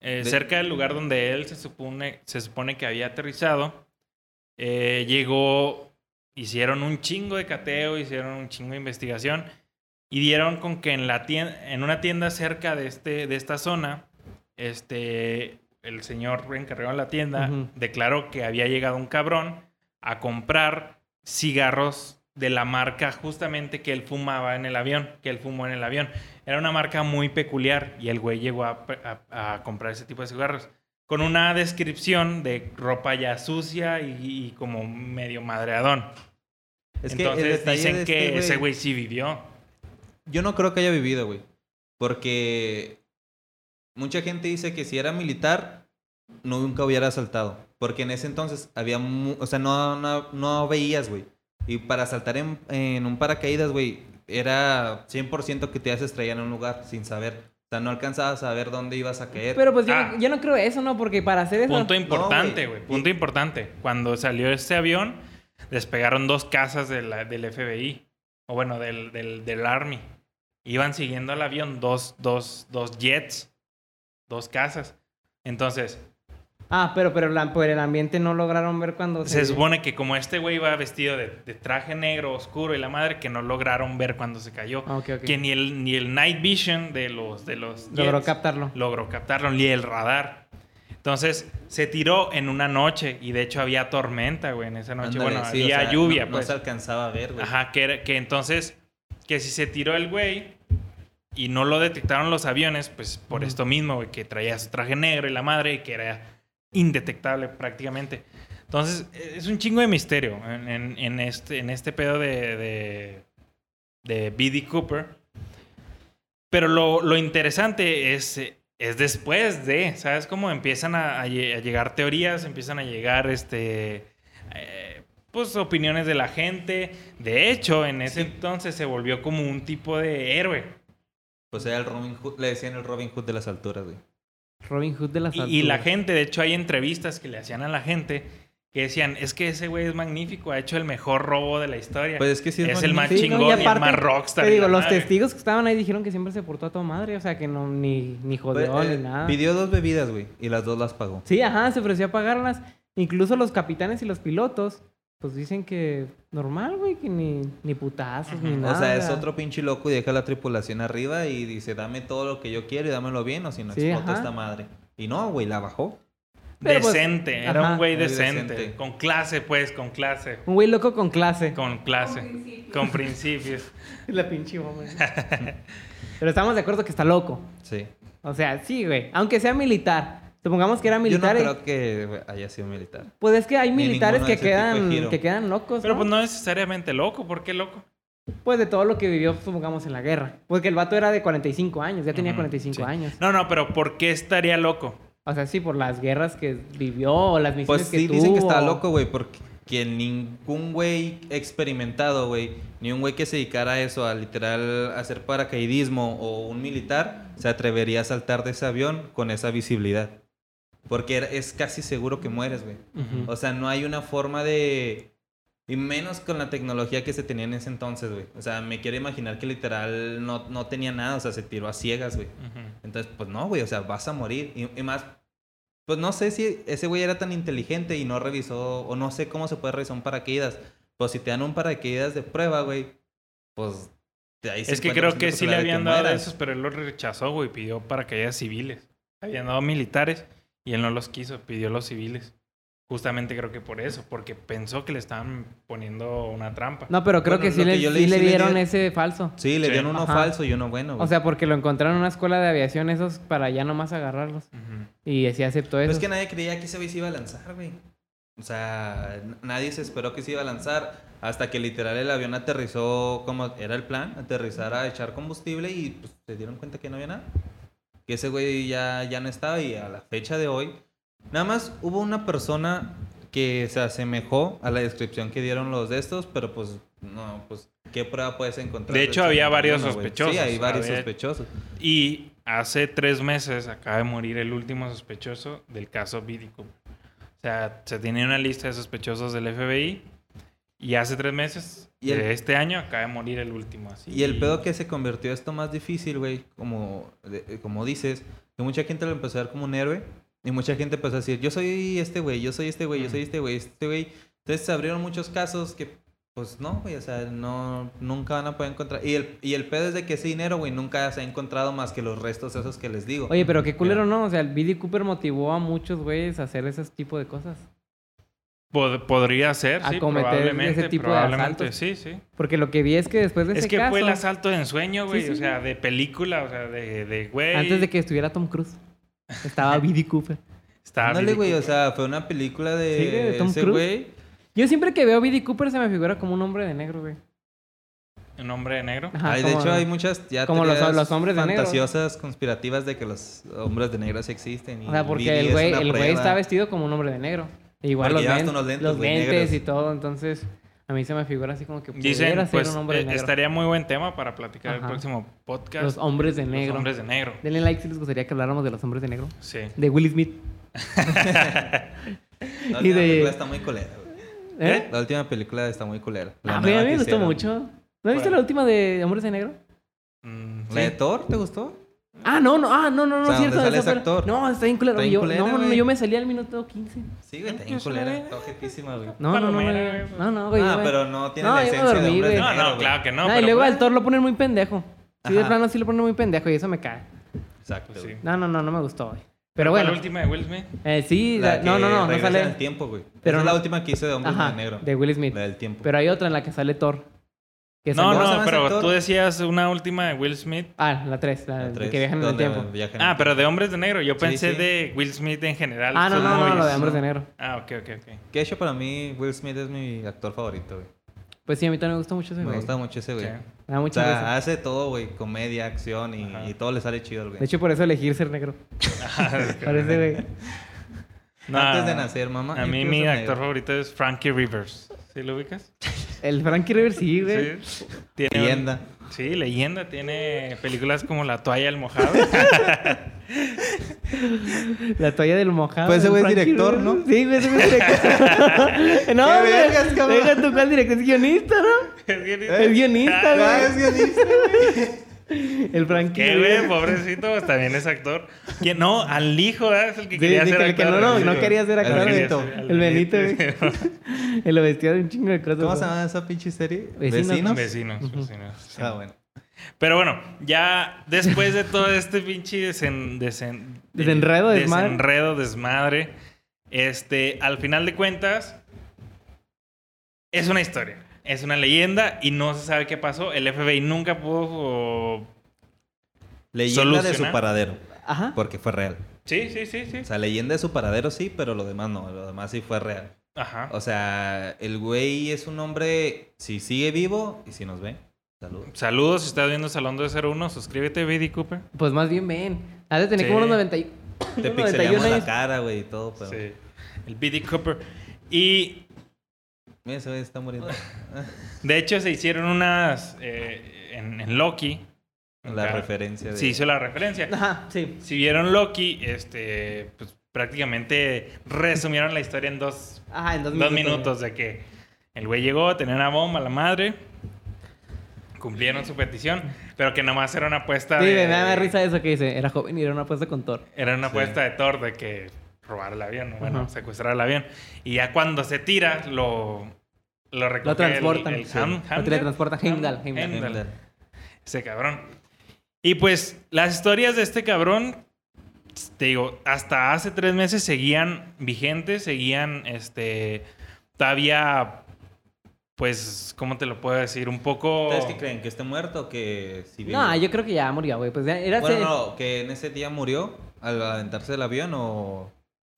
Eh, De- cerca del lugar donde él se supone, se supone que había aterrizado, eh, llegó, hicieron un chingo de cateo, hicieron un chingo de investigación y dieron con que en la tienda, en una tienda cerca de este, de esta zona, este, el señor encargado de la tienda declaró que había llegado un cabrón a comprar cigarros de la marca justamente que él fumaba en el avión, que él fumó en el avión. Era una marca muy peculiar y el güey llegó a, a- a comprar ese tipo de cigarros con una descripción de ropa ya sucia y, y como medio madreadón. Es que el Entonces dicen que este ese güey sí vivió. Yo no creo que haya vivido, güey. Porque mucha gente dice que si era militar, nunca hubiera asaltado. Porque en ese entonces había... O sea, no, no, no veías, güey. Y para saltar en, en un paracaídas, güey, era 100% que te ibas a estrellar en un lugar sin saber. O sea, no alcanzabas a ver dónde ibas a caer. Pero pues yo, Ah. no, yo no creo eso, ¿no? Porque para hacer eso... Punto importante, güey. Punto importante. Cuando salió este avión, despegaron dos casas de la- del FBI. O bueno, del, del, del Army. Iban siguiendo al avión dos, dos, dos jets. Dos casas. Entonces, Ah, pero, pero la- por el ambiente no lograron ver cuando se supone que como este güey iba vestido de, de traje negro oscuro y la madre, que no lograron ver cuando se cayó. Ah, ok, ok. Que ni el, ni el night vision de los, de los Logró jets captarlo. logró captarlo, ni el radar. Entonces, se tiró en una noche y de hecho había tormenta, güey, en esa noche. Ándale, bueno, sí, o había sea, lluvia, no, pues. No se alcanzaba a ver, güey. Ajá, que, que entonces, que si se tiró el güey y no lo detectaron los aviones, pues por esto mismo, güey, que traía su traje negro y la madre y que era indetectable prácticamente. Entonces, es un chingo de misterio en, en- en este, en este pedo de, de, de B.D. Cooper. Pero lo, lo interesante es, eh, es después de, ¿sabes? Cómo empiezan a, a lle- a llegar teorías, empiezan a llegar, este, eh, pues, opiniones de la gente. De hecho, en ese entonces se volvió como un tipo de héroe. Pues era el Robin Hood, le decían el Robin Hood de las alturas, güey. Robin Hood de las Y, y la alturas. gente, de hecho, hay entrevistas que le hacían a la gente que decían, es que ese güey es magnífico, ha hecho el mejor robo de la historia. Pues es que sí es el más magnífico. Sí, ¿no? chingón Y y, el aparte, más rockstar. Te digo, los madre. testigos que estaban ahí dijeron que siempre se portó a toda madre. O sea, que no, ni, ni jodeó Pues, eh, ni nada. Pidió dos bebidas, güey, y las dos las pagó. Sí, ajá, se ofreció a pagarlas. Incluso los capitanes y los pilotos, pues dicen que normal, güey, que ni, ni putazos, ni nada. O sea, es otro pinche loco y deja la tripulación arriba y dice, dame todo lo que yo quiero y dámelo bien o si no Sí, exploto ajá. esta madre. Y no, güey, la bajó. Pero, pues, Decente, era ajá. un güey Muy decente. decente. Con clase, pues, con clase. Un güey loco con clase. Con clase. Con principios. La pinche bomba. Pero estamos de acuerdo que está loco. Sí. O sea, sí, güey. Aunque sea militar. Supongamos que era Yo no militar. y- creo que haya sido militar. Pues es que hay Ni militares que quedan, que quedan locos. Pero ¿no? pues no necesariamente loco. ¿Por qué loco? Pues de todo lo que vivió, supongamos, en la guerra. Porque el vato era de 45 años, ya tenía Ujú, 45 sí. años. No, no, pero ¿por qué estaría loco? O sea, sí, por las guerras que vivió o las misiones Pues que sí, tuvo. dicen que está loco, güey, porque que ningún güey experimentado, güey, ni un güey que se dedicara a eso, a literal hacer paracaidismo o un militar, se atrevería a saltar de ese avión con esa visibilidad. Porque es casi seguro que mueres, güey. Ujú. O sea, no hay una forma de... Y menos con la tecnología que se tenía en ese entonces, güey. O sea, me quiero imaginar que literal no, no tenía nada, o sea, se tiró a ciegas, güey. Ujú. Entonces, pues no, güey, o sea, vas a morir. Y, y más, pues no sé si ese güey era tan inteligente y no revisó, o no sé cómo se puede revisar un paracaídas. Pues si te dan un paracaídas de prueba, güey, pues... hay Es que 50% creo que sí le de habían dado de mueras. esos, pero él los rechazó, güey. Pidió paracaídas civiles. Habían dado militares y él no los quiso, pidió los civiles. Justamente creo que por eso, porque pensó que le estaban poniendo una trampa. No, pero creo Bueno, que sí le, que sí le sí le dieron ese falso. Sí, le Sí. dieron uno Ajá. falso y uno bueno, güey. O sea, porque lo encontraron en una escuela de aviación esos para ya nomás agarrarlos. Ujú. Y así aceptó Pero eso. es que nadie creía que ese güey se iba a lanzar, güey. O sea, nadie se esperó que se iba a lanzar hasta que literal el avión aterrizó como era el plan, aterrizar a echar combustible y pues se dieron cuenta que no había nada. Que ese güey ya, ya no estaba y a la fecha de hoy, nada más hubo una persona que se asemejó a la descripción que dieron los de estos, pero pues no, pues ¿qué prueba puedes encontrar? De hecho, había varios sospechosos. Sí, hay varios Había- sospechosos. Y hace tres meses acaba de morir el último sospechoso del caso Vidico. O sea, se tenía una lista de sospechosos del FBI y hace tres meses Y el- de este año acaba de morir el último. Así. Y el pedo que se convirtió esto más difícil, güey, como, de- eh, como dices, que mucha gente lo empezó a ver como un héroe y mucha gente empezó a decir, yo soy este güey, yo soy este güey, yo soy este güey, este güey. Entonces se abrieron muchos casos que, pues no, güey, o sea, no, nunca van a poder encontrar. Y el, y el pedo es de que ese dinero, güey, nunca se ha encontrado más que los restos esos que les digo. Oye, pero qué culero, ¿no? O sea, el B.D. Cooper motivó a muchos güeyes a hacer ese tipo de cosas. Pod- podría ser, A sí, cometer probablemente. ese tipo de asaltos. sí, sí. Porque lo que vi es que después de Es ese que caso... fue el asalto de ensueño, güey. Sí, sí, o sea, sí. de película, o sea, de, de güey. Antes de que estuviera Tom Cruise. Estaba B.D. Cooper. Estaba Ándale, güey, o sea, fue una película de, Sí, de Tom ese Cruise. güey. Yo siempre que veo B.D. Cooper se me figura como un hombre de negro, güey. Un hombre de negro. Ajá, Ay, de como- hecho, hay muchas ya como los- teorías los hombres de negro. fantasiosas, conspirativas de que los hombres de negro sí existen. y O sea, porque el es güey, el está vestido como un hombre de negro. Igual los, unos lentes, los lentes y todo. Entonces, a mí se me figura así como que pudiera Dicen, ser pues, un hombre de negro. estaría muy buen tema para platicar el próximo podcast. Los hombres de Los negro. hombres de negro. Denle like si les gustaría que habláramos de los hombres de negro. Sí. De Will Smith. La y última de- película está muy culera. ¿Eh? La última película está muy culera. La Ah, a mí me gustó mucho. ¿No viste ¿Cuál? la última de Hombres de Negro? Mm, ¿La de. Thor te gustó? Ah, no, no, ah, no, no, no, O sea, cierto. ¿dónde sale esa ese actor? No, está bien culero. Yo, culera, no, no, no, yo me salí al minuto 15. Sí, güey, está bien qué culera. Está objetísima, güey. No, no, no, Palomera, no, güey. no, no, güey. ah, me- pero no tiene No, la esencia dormí, de güey. No, no, claro que no. Ah, y pero luego pues- al Thor lo ponen muy pendejo. Sí, de plano sí lo ponen muy pendejo y eso me cae. Exacto. Pues sí. No, no, no, no me gustó, güey. Pero ¿Cuál bueno. última de Will Smith? Eh, sí, La la- no, que no, no, no sale. en el tiempo, güey. Pero es la no- última que hice de de negro. de Will Smith. La del tiempo. Pero hay otra en la que sale Thor. Que No, salió- ¿Cómo se no, pero actor? tú decías una última de Will Smith. Ah, la 3, la, La que viajan en el tiempo. viajan en Ah, el pero de hombres de negro. Yo Sí, pensé sí. de Will Smith en general. Ah, no, no, no, lo de hombres de negro. Ah, ok, ok, ok. Que de hecho para mí Will Smith es mi actor favorito, güey. Pues sí, a mí también me gusta mucho ese Me güey. gusta mucho ese güey. Sí. Me da O mucha sea, hace todo, güey. Comedia, acción y, todo le sale chido al De güey. hecho, por eso elegí ser negro. Parece, güey. No, Antes de nacer, mamá. A mí mi actor negro. favorito es Frankie Rivers. ¿Sí lo ubicas? El Frankie River sí, güey. Sí. Tiene un- Leyenda. Sí, leyenda. Tiene películas como La toalla del mojado. La toalla del mojado. Pues ese güey es director, River. ¿no? Sí, güey, ese güey es director. no, ¡Qué güey. vergas, cabrón! Deja tu cuál director. Es guionista, ¿no? Es bien- Es guionista, Ah, güey. es guionista, güey. El Frankie ¿Qué, güey? Pobrecito, pues también es actor. ¿Quién? No, al hijo. Es el que Sí, quería sí, ser el que no, no, no quería ser El actor. güey. Benito. El Benito, güey. Él lo vestía de un chingo de cosas. ¿Cómo se llama esa pinche serie? Vecinos. Vecinos, vecinos. sí. Ah, bueno. Pero bueno, ya después de todo este pinche desen- desen- Desenredo, desmadre. desenredo, desmadre, este, al final de cuentas, es una historia. Es una leyenda y no se sabe qué pasó. El FBI nunca pudo... Leyenda de su paradero. Ajá. Porque fue real. Sí, sí, sí, sí. O sea, leyenda de su paradero sí, pero lo demás no. Lo demás sí fue real. Ajá. O sea, el güey es un hombre, si sigue vivo y si nos ve. Saludos. Saludos, si estás viendo Salón 201, suscríbete, B.D. Cooper. Pues más bien ven. Has de tener Sí. como unos 90 y... Te 91 la cara, güey, y todo, pero... Sí. El B.D. Cooper. Y Mira, ese güey está muriendo. de hecho se hicieron unas... eh, en, en Loki. la Acá, referencia de... Se hizo la referencia. Ajá, sí. Si vieron Loki, este, pues prácticamente resumieron la historia en dos, Ajá, en dos dos minutos. minutos de que el güey llegó, tenía una bomba, la madre, cumplieron su petición, pero que nomás era una apuesta Sí, de... me da risa eso que dice. Era joven y era una apuesta con Thor. Era una Sí. apuesta de Thor de que robar el avión, bueno, Ajá. secuestrar el avión. Y ya cuando se tira, lo, lo recoge Lo transportan. el, el Sí. Ham- Lo Heimdall. teletransporta Heimdall, Heimdall. Heimdall. Ese cabrón. Y pues las historias de este cabrón, te digo, hasta hace tres meses seguían vigentes, seguían, este, todavía, pues, ¿cómo te lo puedo decir? Un poco... ¿Ustedes qué creen? ¿Que esté muerto o que si vive? No, yo creo que ya murió, güey. Pues ya era Bueno, ese- no, que en ese día murió al aventarse del avión o,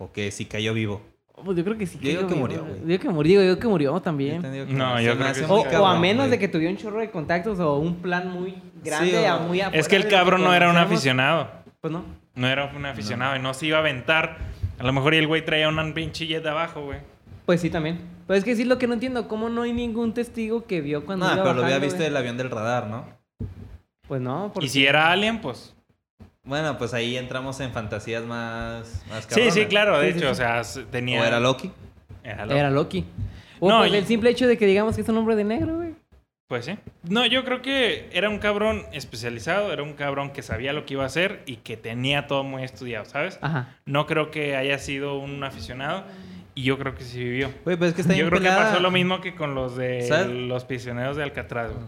o que si cayó vivo. Pues yo creo que sí. Yo digo que murió, güey. Yo digo que murió, digo que murió también. Yo que No, yo creo que O, o a menos güey. de que tuviera un chorro de contactos o un plan muy grande, Sí, o- a muy Es que el cabrón no era un aficionado. Pues no. No era un aficionado y no se iba a aventar. A lo mejor y el güey traía una pinche jet de abajo, güey. Pues sí, también. Pues es que sí, lo que no entiendo, ¿cómo no hay ningún testigo que vio cuando No, iba pero lo había visto güey? del avión del radar, ¿no? Pues no, porque... Y si era alien, pues... Bueno, pues ahí entramos en fantasías más, más Sí, cabronas. sí, claro. De Sí, sí, hecho, sí. o sea, tenía... O era Loki. Era Loki. Era Loki. O No, pues y- el simple hecho de que digamos que es un hombre de negro, güey. Pues sí. No, yo creo que era un cabrón especializado, era un cabrón que sabía lo que iba a hacer y que tenía todo muy estudiado, ¿sabes? Ajá. No creo que haya sido un aficionado y yo creo que sí vivió. Güey, pues es que está Yo creo que pasó lo mismo que con los de ¿Sabes? los prisioneros de Alcatraz, güey.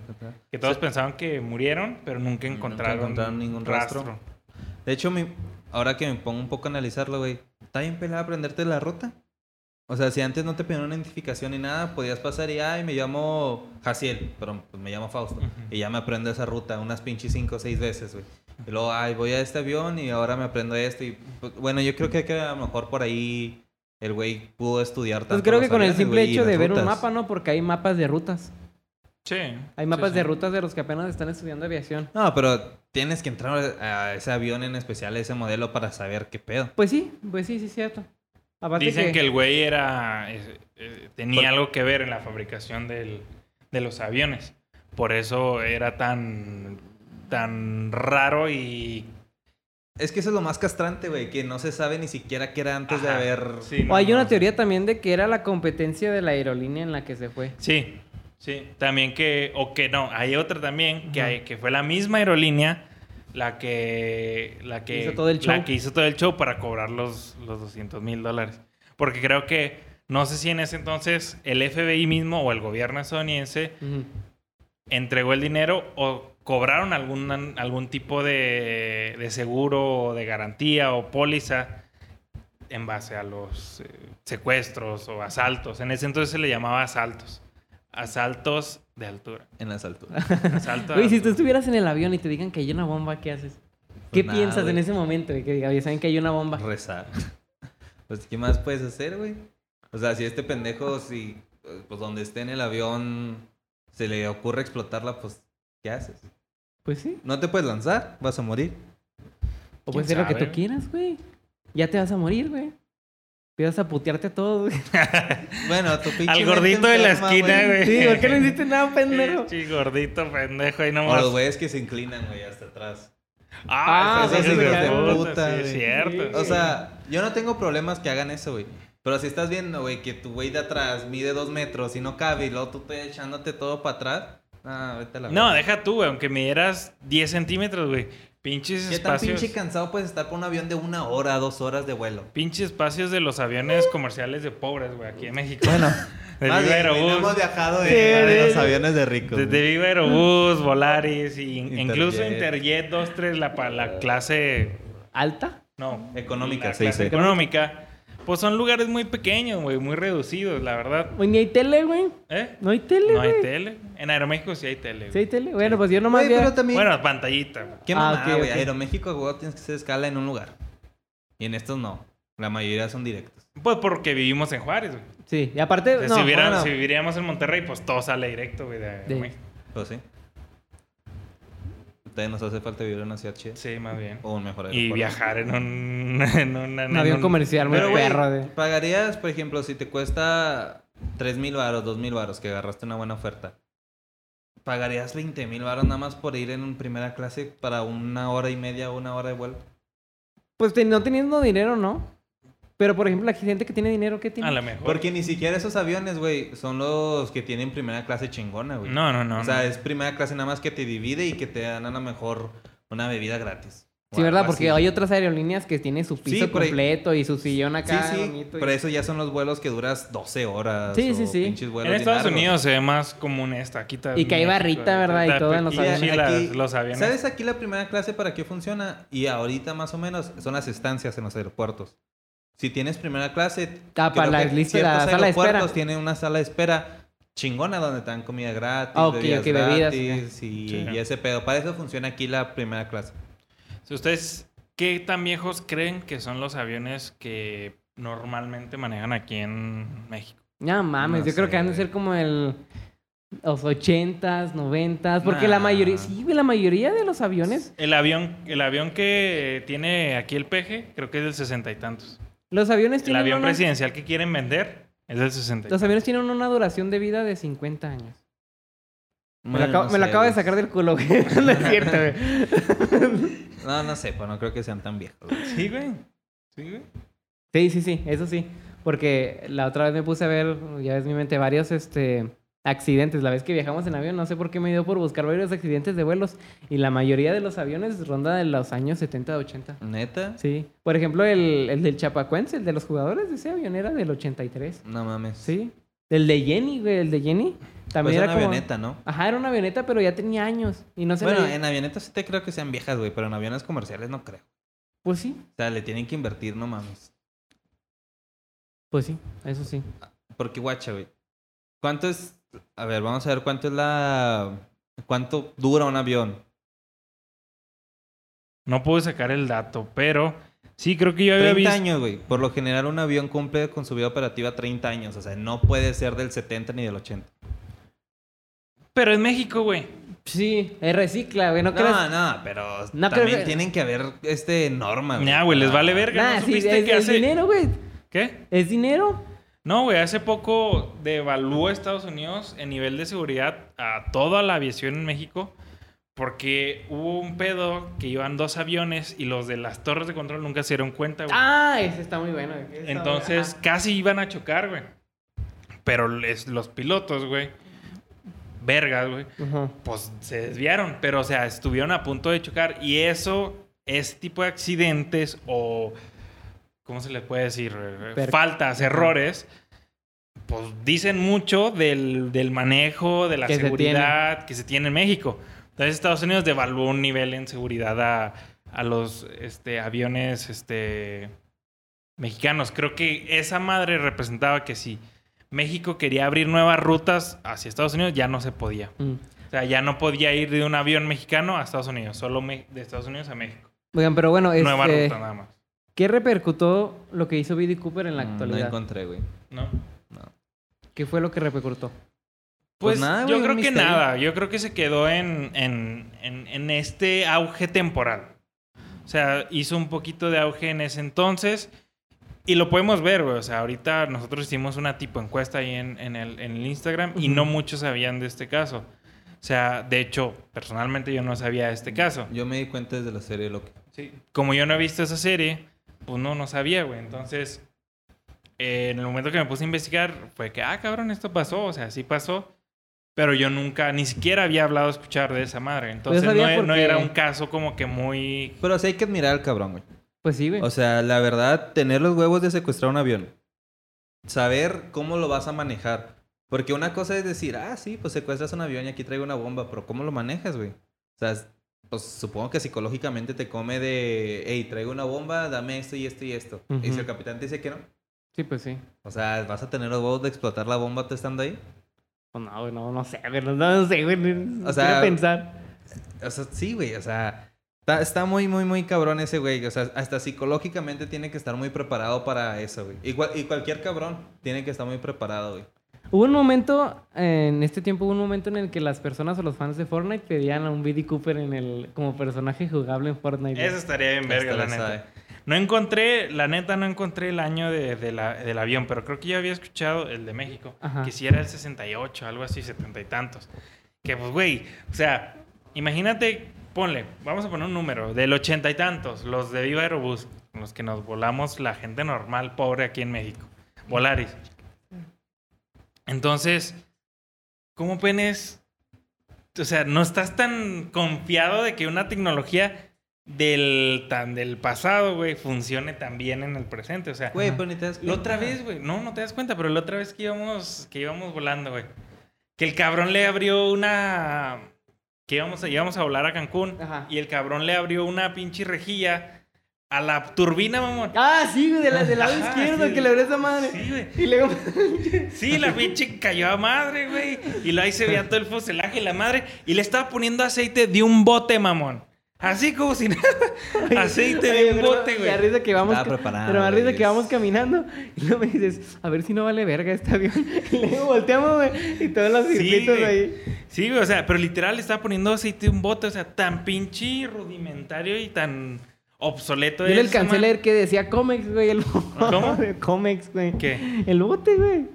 Que todos pensaban que murieron, pero nunca nunca encontraron, encontraron ningún rastro. De hecho, mi- ahora que me pongo un poco a analizarlo, güey, está bien pelada aprenderte la ruta. O sea, si antes no te pidieron una identificación ni nada, podías pasar y, ay, me llamo Jaciel, pero pues me llamo Fausto. Y ya me aprendo esa ruta unas pinches cinco o seis veces, güey. Y luego, ay, voy a este avión y ahora me aprendo esto. Y pues, bueno, yo creo que, que a lo mejor por ahí el güey pudo estudiar tanto Pues creo que con el simple hecho de ver un mapa, ¿no? Porque hay mapas de rutas. Sí. Hay mapas sí. de rutas de los que apenas están estudiando aviación. No, pero tienes que entrar a ese avión en especial, a ese modelo, para saber qué pedo. Pues sí, pues sí, sí, es cierto. Aparte Dicen que... el güey era. eh, eh, tenía Por- algo que ver en la fabricación del- de los aviones. Por eso era tan. tan raro y. Es que eso es lo más castrante, güey, que no se sabe ni siquiera qué era antes de haber... sí, O hay no, una no. teoría también de que era la competencia de la aerolínea en la que se fue. Sí, sí. También que. O que no. Hay otra también que, hay- que fue la misma aerolínea la que. La que Hizo todo el La show. que hizo todo el show para cobrar los, los 200 mil dólares. Porque creo que. No sé si en ese entonces el FBI mismo o el gobierno estadounidense entregó el dinero o cobraron algún, algún tipo de, de seguro o de garantía o póliza en base a los eh, secuestros o asaltos. En ese entonces se le llamaba asaltos. Asaltos de altura. En las alturas. Asalto de Güey, si tú estuvieras en el avión y te digan que hay una bomba, ¿qué haces? ¿Qué Pues nada, piensas en ese momento? güey? Que diga, "Oye, saben que hay una bomba. Rezar. Pues, ¿qué más puedes hacer, güey? O sea, si este pendejo, si, pues, donde esté en el avión, se le ocurre explotarla, pues, ¿qué haces? Pues sí. No te puedes lanzar, vas a morir. O puede ¿Quién ser lo que sabe? tú quieras, güey. Ya te vas a morir, güey. Empiezas a putearte a todos, güey. Bueno, tu pinche Al gordito de la esquina, güey. Sí, ¿por qué no hiciste nada, pendejo? Sí, gordito, pendejo, ahí O nomás. los güeyes que se inclinan, güey, hasta atrás. Ah, Ah, esos sí, hijos de puta, puta, sí, es güey. cierto. O sea, yo no tengo problemas que hagan eso, güey. Pero si estás viendo, güey, que tu güey de atrás mide dos metros y no cabe y luego tú te echándote todo para atrás, ah, vete a la No, deja tú, güey. Aunque midieras 10 centímetros, güey. Pinches ¿Qué tan espacios. pinche cansado puedes estar por un avión de una hora, dos horas de vuelo? Pinches espacios de los aviones comerciales de pobres, güey, aquí en México. Bueno, de más Viva Aerobús. hemos viajado de, Sí, de sí, los aviones de ricos. De, de Viva Aerobús, Volaris, y Interjet. incluso Interjet 2, 3, la, la clase. ¿Alta? No. Económica, se dice. Económica. Pues son lugares muy pequeños, güey, muy reducidos, la verdad. Güey, ni hay tele, güey. ¿Eh? No hay tele, No hay tele. En Aeroméxico sí hay tele. ¿Sí güey. hay tele? Bueno, pues yo nomás Güey, pero también... Bueno, pantallita. güey. ¿Qué Ah, mamá, ok, güey? ok. Aeroméxico, güey, tienes que hacer escala en un lugar. Y en estos no. La mayoría son directos. Pues porque vivimos en Juárez, güey. Sí, y aparte... O sea, no, si, hubiera- bueno, si viviríamos en Monterrey, pues todo sale directo, güey, de Aeroméxico. Pues sí. Ustedes nos hace falta vivir en una ciudad chida. Sí, más bien. O un mejor Y viajar en un... En un, en un avión un- comercial muy Pero, güey, perro de... pagarías, por ejemplo, si te cuesta 3 mil varos, 2 mil varos, que agarraste una buena oferta. ¿Pagarías 20 mil varos nada más por ir en primera clase para una hora y media o una hora de vuelo? Pues te- no teniendo dinero, ¿no? Pero, por ejemplo, la gente que tiene dinero, ¿qué tiene? A lo mejor. Porque ni siquiera esos aviones, güey, son los que tienen primera clase chingona, güey. No, no, no. o sea, no. es primera clase nada más que te divide y que te dan a lo mejor una bebida gratis. Sí, ¿verdad? Porque así. hay otras aerolíneas que tienen su piso Sí, ahí- completo y su sillón Sí, acá sí, bonito y- pero eso ya son los vuelos que duras 12 horas. Sí, o sí, sí. pinches vuelos En Estados largos. Unidos se ve más común esta. Aquí está Y que hay barrita, ¿verdad? Y todo en los aviones. los aviones. ¿Sabes aquí la primera clase para qué funciona? Y ahorita más o menos son las estancias en los aeropuertos. Si tienes primera clase, Ah, para creo la lista- la sala de espera. tienen una sala de espera chingona donde te dan comida gratis, Ah, ok, bebidas ok, bebidas, gratis y, Sí. y ese pedo. Para eso funciona aquí la primera clase. Si ¿Ustedes qué tan viejos creen que son los aviones que normalmente manejan aquí en México? No mames, No yo creo sé, que han de ser como el... Los ochentas, noventas, porque la Nah. mayoría, sí, la mayoría de los aviones, El avión, el avión que tiene aquí el peje, creo que es del sesenta y tantos. Los aviones El tienen avión una, presidencial que quieren vender es del 60. y los aviones tienen una duración de vida de 50 años. Me, Bueno, lo acabo, no me lo sé, acabo de sacar del culo, güey. no es cierto, güey. No, no sé, pero no creo que sean tan viejos. güey. Sí, güey. Sí, güey. Sí, sí, sí, eso sí. Porque la otra vez me puse a ver, ya ves mi mente, varios este, accidentes. La vez que viajamos en avión, no sé por qué me dio por buscar varios accidentes de vuelos. Y la mayoría de los aviones ronda de los años 70, 80. ¿Neta? Sí. Por ejemplo, el, el del Chapacuense, el de los jugadores de ese avión era del 83. No mames. Sí. El de Jenny, güey, el de Jenny. Pues También una era como... avioneta, ¿no? Ajá, era una avioneta, pero ya tenía años. Y no se Bueno, en avionetas sí te creo que sean viejas, güey, pero en aviones comerciales no creo. Pues sí, O sea, le tienen que invertir, no mames. pues sí, eso sí. Porque, guacha, güey. ¿Cuánto es? A ver, vamos a ver cuánto es la. ¿Cuánto dura un avión? No pude sacar el dato, pero Sí, creo que yo había 30 visto. años, güey. Por lo general un avión cumple con su vida operativa 30 años. O sea, no puede ser del 70 ni del 80. Pero en México, güey. Sí, es recicla, güey. No, No, creas. no, pero No también que- tienen que haber este norma, Ya, güey, les vale verga. Nah, ¿No sí, supiste es, que es hace... dinero, güey. ¿Qué? Es dinero. No, güey, hace poco devaluó Estados Unidos en nivel de seguridad a toda la aviación en México porque hubo un pedo que iban dos aviones y los de las torres de control nunca se dieron cuenta, güey. Ah, ese está muy bueno. está Entonces casi iban a chocar, güey. Pero les- los pilotos, güey, vergas, güey, pues se desviaron. Pero, o sea, estuvieron a punto de chocar. Y eso, ese tipo de accidentes o, ¿cómo se le puede decir? Per- Faltas, errores, pues dicen mucho del, del manejo, de la Que se seguridad que se tiene en México. Entonces Estados Unidos devaluó un nivel en seguridad a, a los este, aviones este, mexicanos. Creo que esa madre representaba que si México quería abrir nuevas rutas hacia Estados Unidos, ya no se podía. Mm. O sea, ya no podía ir de un avión mexicano a Estados Unidos, solo de Estados Unidos a México. Oigan, pero bueno, Nueva este, ruta nada más. ¿Qué repercutó lo que hizo Billy Cooper en la Mm, actualidad? No encontré, güey. ¿No? No. ¿Qué fue lo que repercutó? Pues, Pues nada, yo güey, creo un que misterio. nada. Yo creo que se quedó en, en, en, en este auge temporal. O sea, hizo un poquito de auge en ese entonces. Y lo podemos ver, güey. O sea, ahorita nosotros hicimos una tipo encuesta ahí en, en el, en el Instagram y no muchos sabían de este caso. O sea, de hecho, personalmente yo no sabía de este caso. Yo me di cuenta desde la serie Loki. Sí. Como yo no he visto esa serie, pues no, no sabía, güey. Entonces, eh, en el momento que me puse a investigar, fue que, ah, cabrón, esto pasó. O sea, sí pasó. Pero yo nunca, ni siquiera había hablado, escuchar de esa madre. Entonces, no, e- no era un caso como que muy... Pero sí hay que admirar al cabrón, güey. Pues sí, güey. O sea, la verdad, tener los huevos de secuestrar un avión. Saber cómo lo vas a manejar. Porque una cosa es decir, ah, sí, pues secuestras un avión y aquí traigo una bomba, pero ¿cómo lo manejas, güey? O sea, pues supongo que psicológicamente te come de, hey, traigo una bomba, dame esto y esto y esto. Y si el capitán te dice que no, sí, pues sí. o sea, ¿vas a tener los huevos de explotar la bomba tú estando ahí? Pues no, güey, no, no sé, güey. No, no sé, güey. No O sea- pensar. O sea, sí, güey, o sea, está, está muy, muy, muy cabrón ese güey. O sea, hasta psicológicamente tiene que estar muy preparado para eso, güey. Y, y cualquier cabrón tiene que estar muy preparado, güey. Hubo un momento, eh, en este tiempo, hubo un momento en el que las personas o los fans de Fortnite pedían a un Billy Cooper en el, como personaje jugable en Fortnite. Eso estaría bien verga, Hasta la neta. sabe. No encontré, la neta, no encontré el año de, de la- del avión, pero creo que yo había escuchado el de México, Ajá. que sí era el 68, algo así, 70 y tantos. Que pues, güey, o sea, imagínate, ponle, vamos a poner un número, del ochenta y tantos, los de Viva Aerobús, con los que nos volamos la gente normal, pobre aquí en México, Volaris. Entonces, ¿cómo penes? O sea, no estás tan confiado de que una tecnología del, tan del pasado, güey, funcione tan bien en el presente. O sea, Güey, pero ni te das la otra cuenta. vez, güey, no, no te das cuenta, pero la otra vez que íbamos, que íbamos volando, güey, que el cabrón le abrió una... Que íbamos a, íbamos a volar a Cancún Ajá. y el cabrón le abrió una pinche rejilla a la turbina, mamón. Ah, sí, güey, de la- del lado Ajá, izquierdo, sí. que le abrió esa madre. Sí, güey. Y luego. Sí, la pinche cayó a madre, güey. Y luego ahí se veía todo el fuselaje y la madre. Y le estaba poniendo aceite de un bote, mamón. Así como si nada. Aceite de Oye, un pero bote, güey. risa que vamos. Estaba preparado, Pero me da risa que vamos caminando. Y luego me dices, a ver si no vale verga este avión. Y luego volteamos, güey. Y todos los Sí, circuitos güey. ahí. Sí, güey, o sea, pero literal le estaba poniendo aceite de un bote. O sea, tan pinche rudimentario y tan obsoleto. Yo le es, alcancé a man. leer que decía Comex, güey. El ¿Cómo? Comex, güey. ¿Qué? El bote, güey.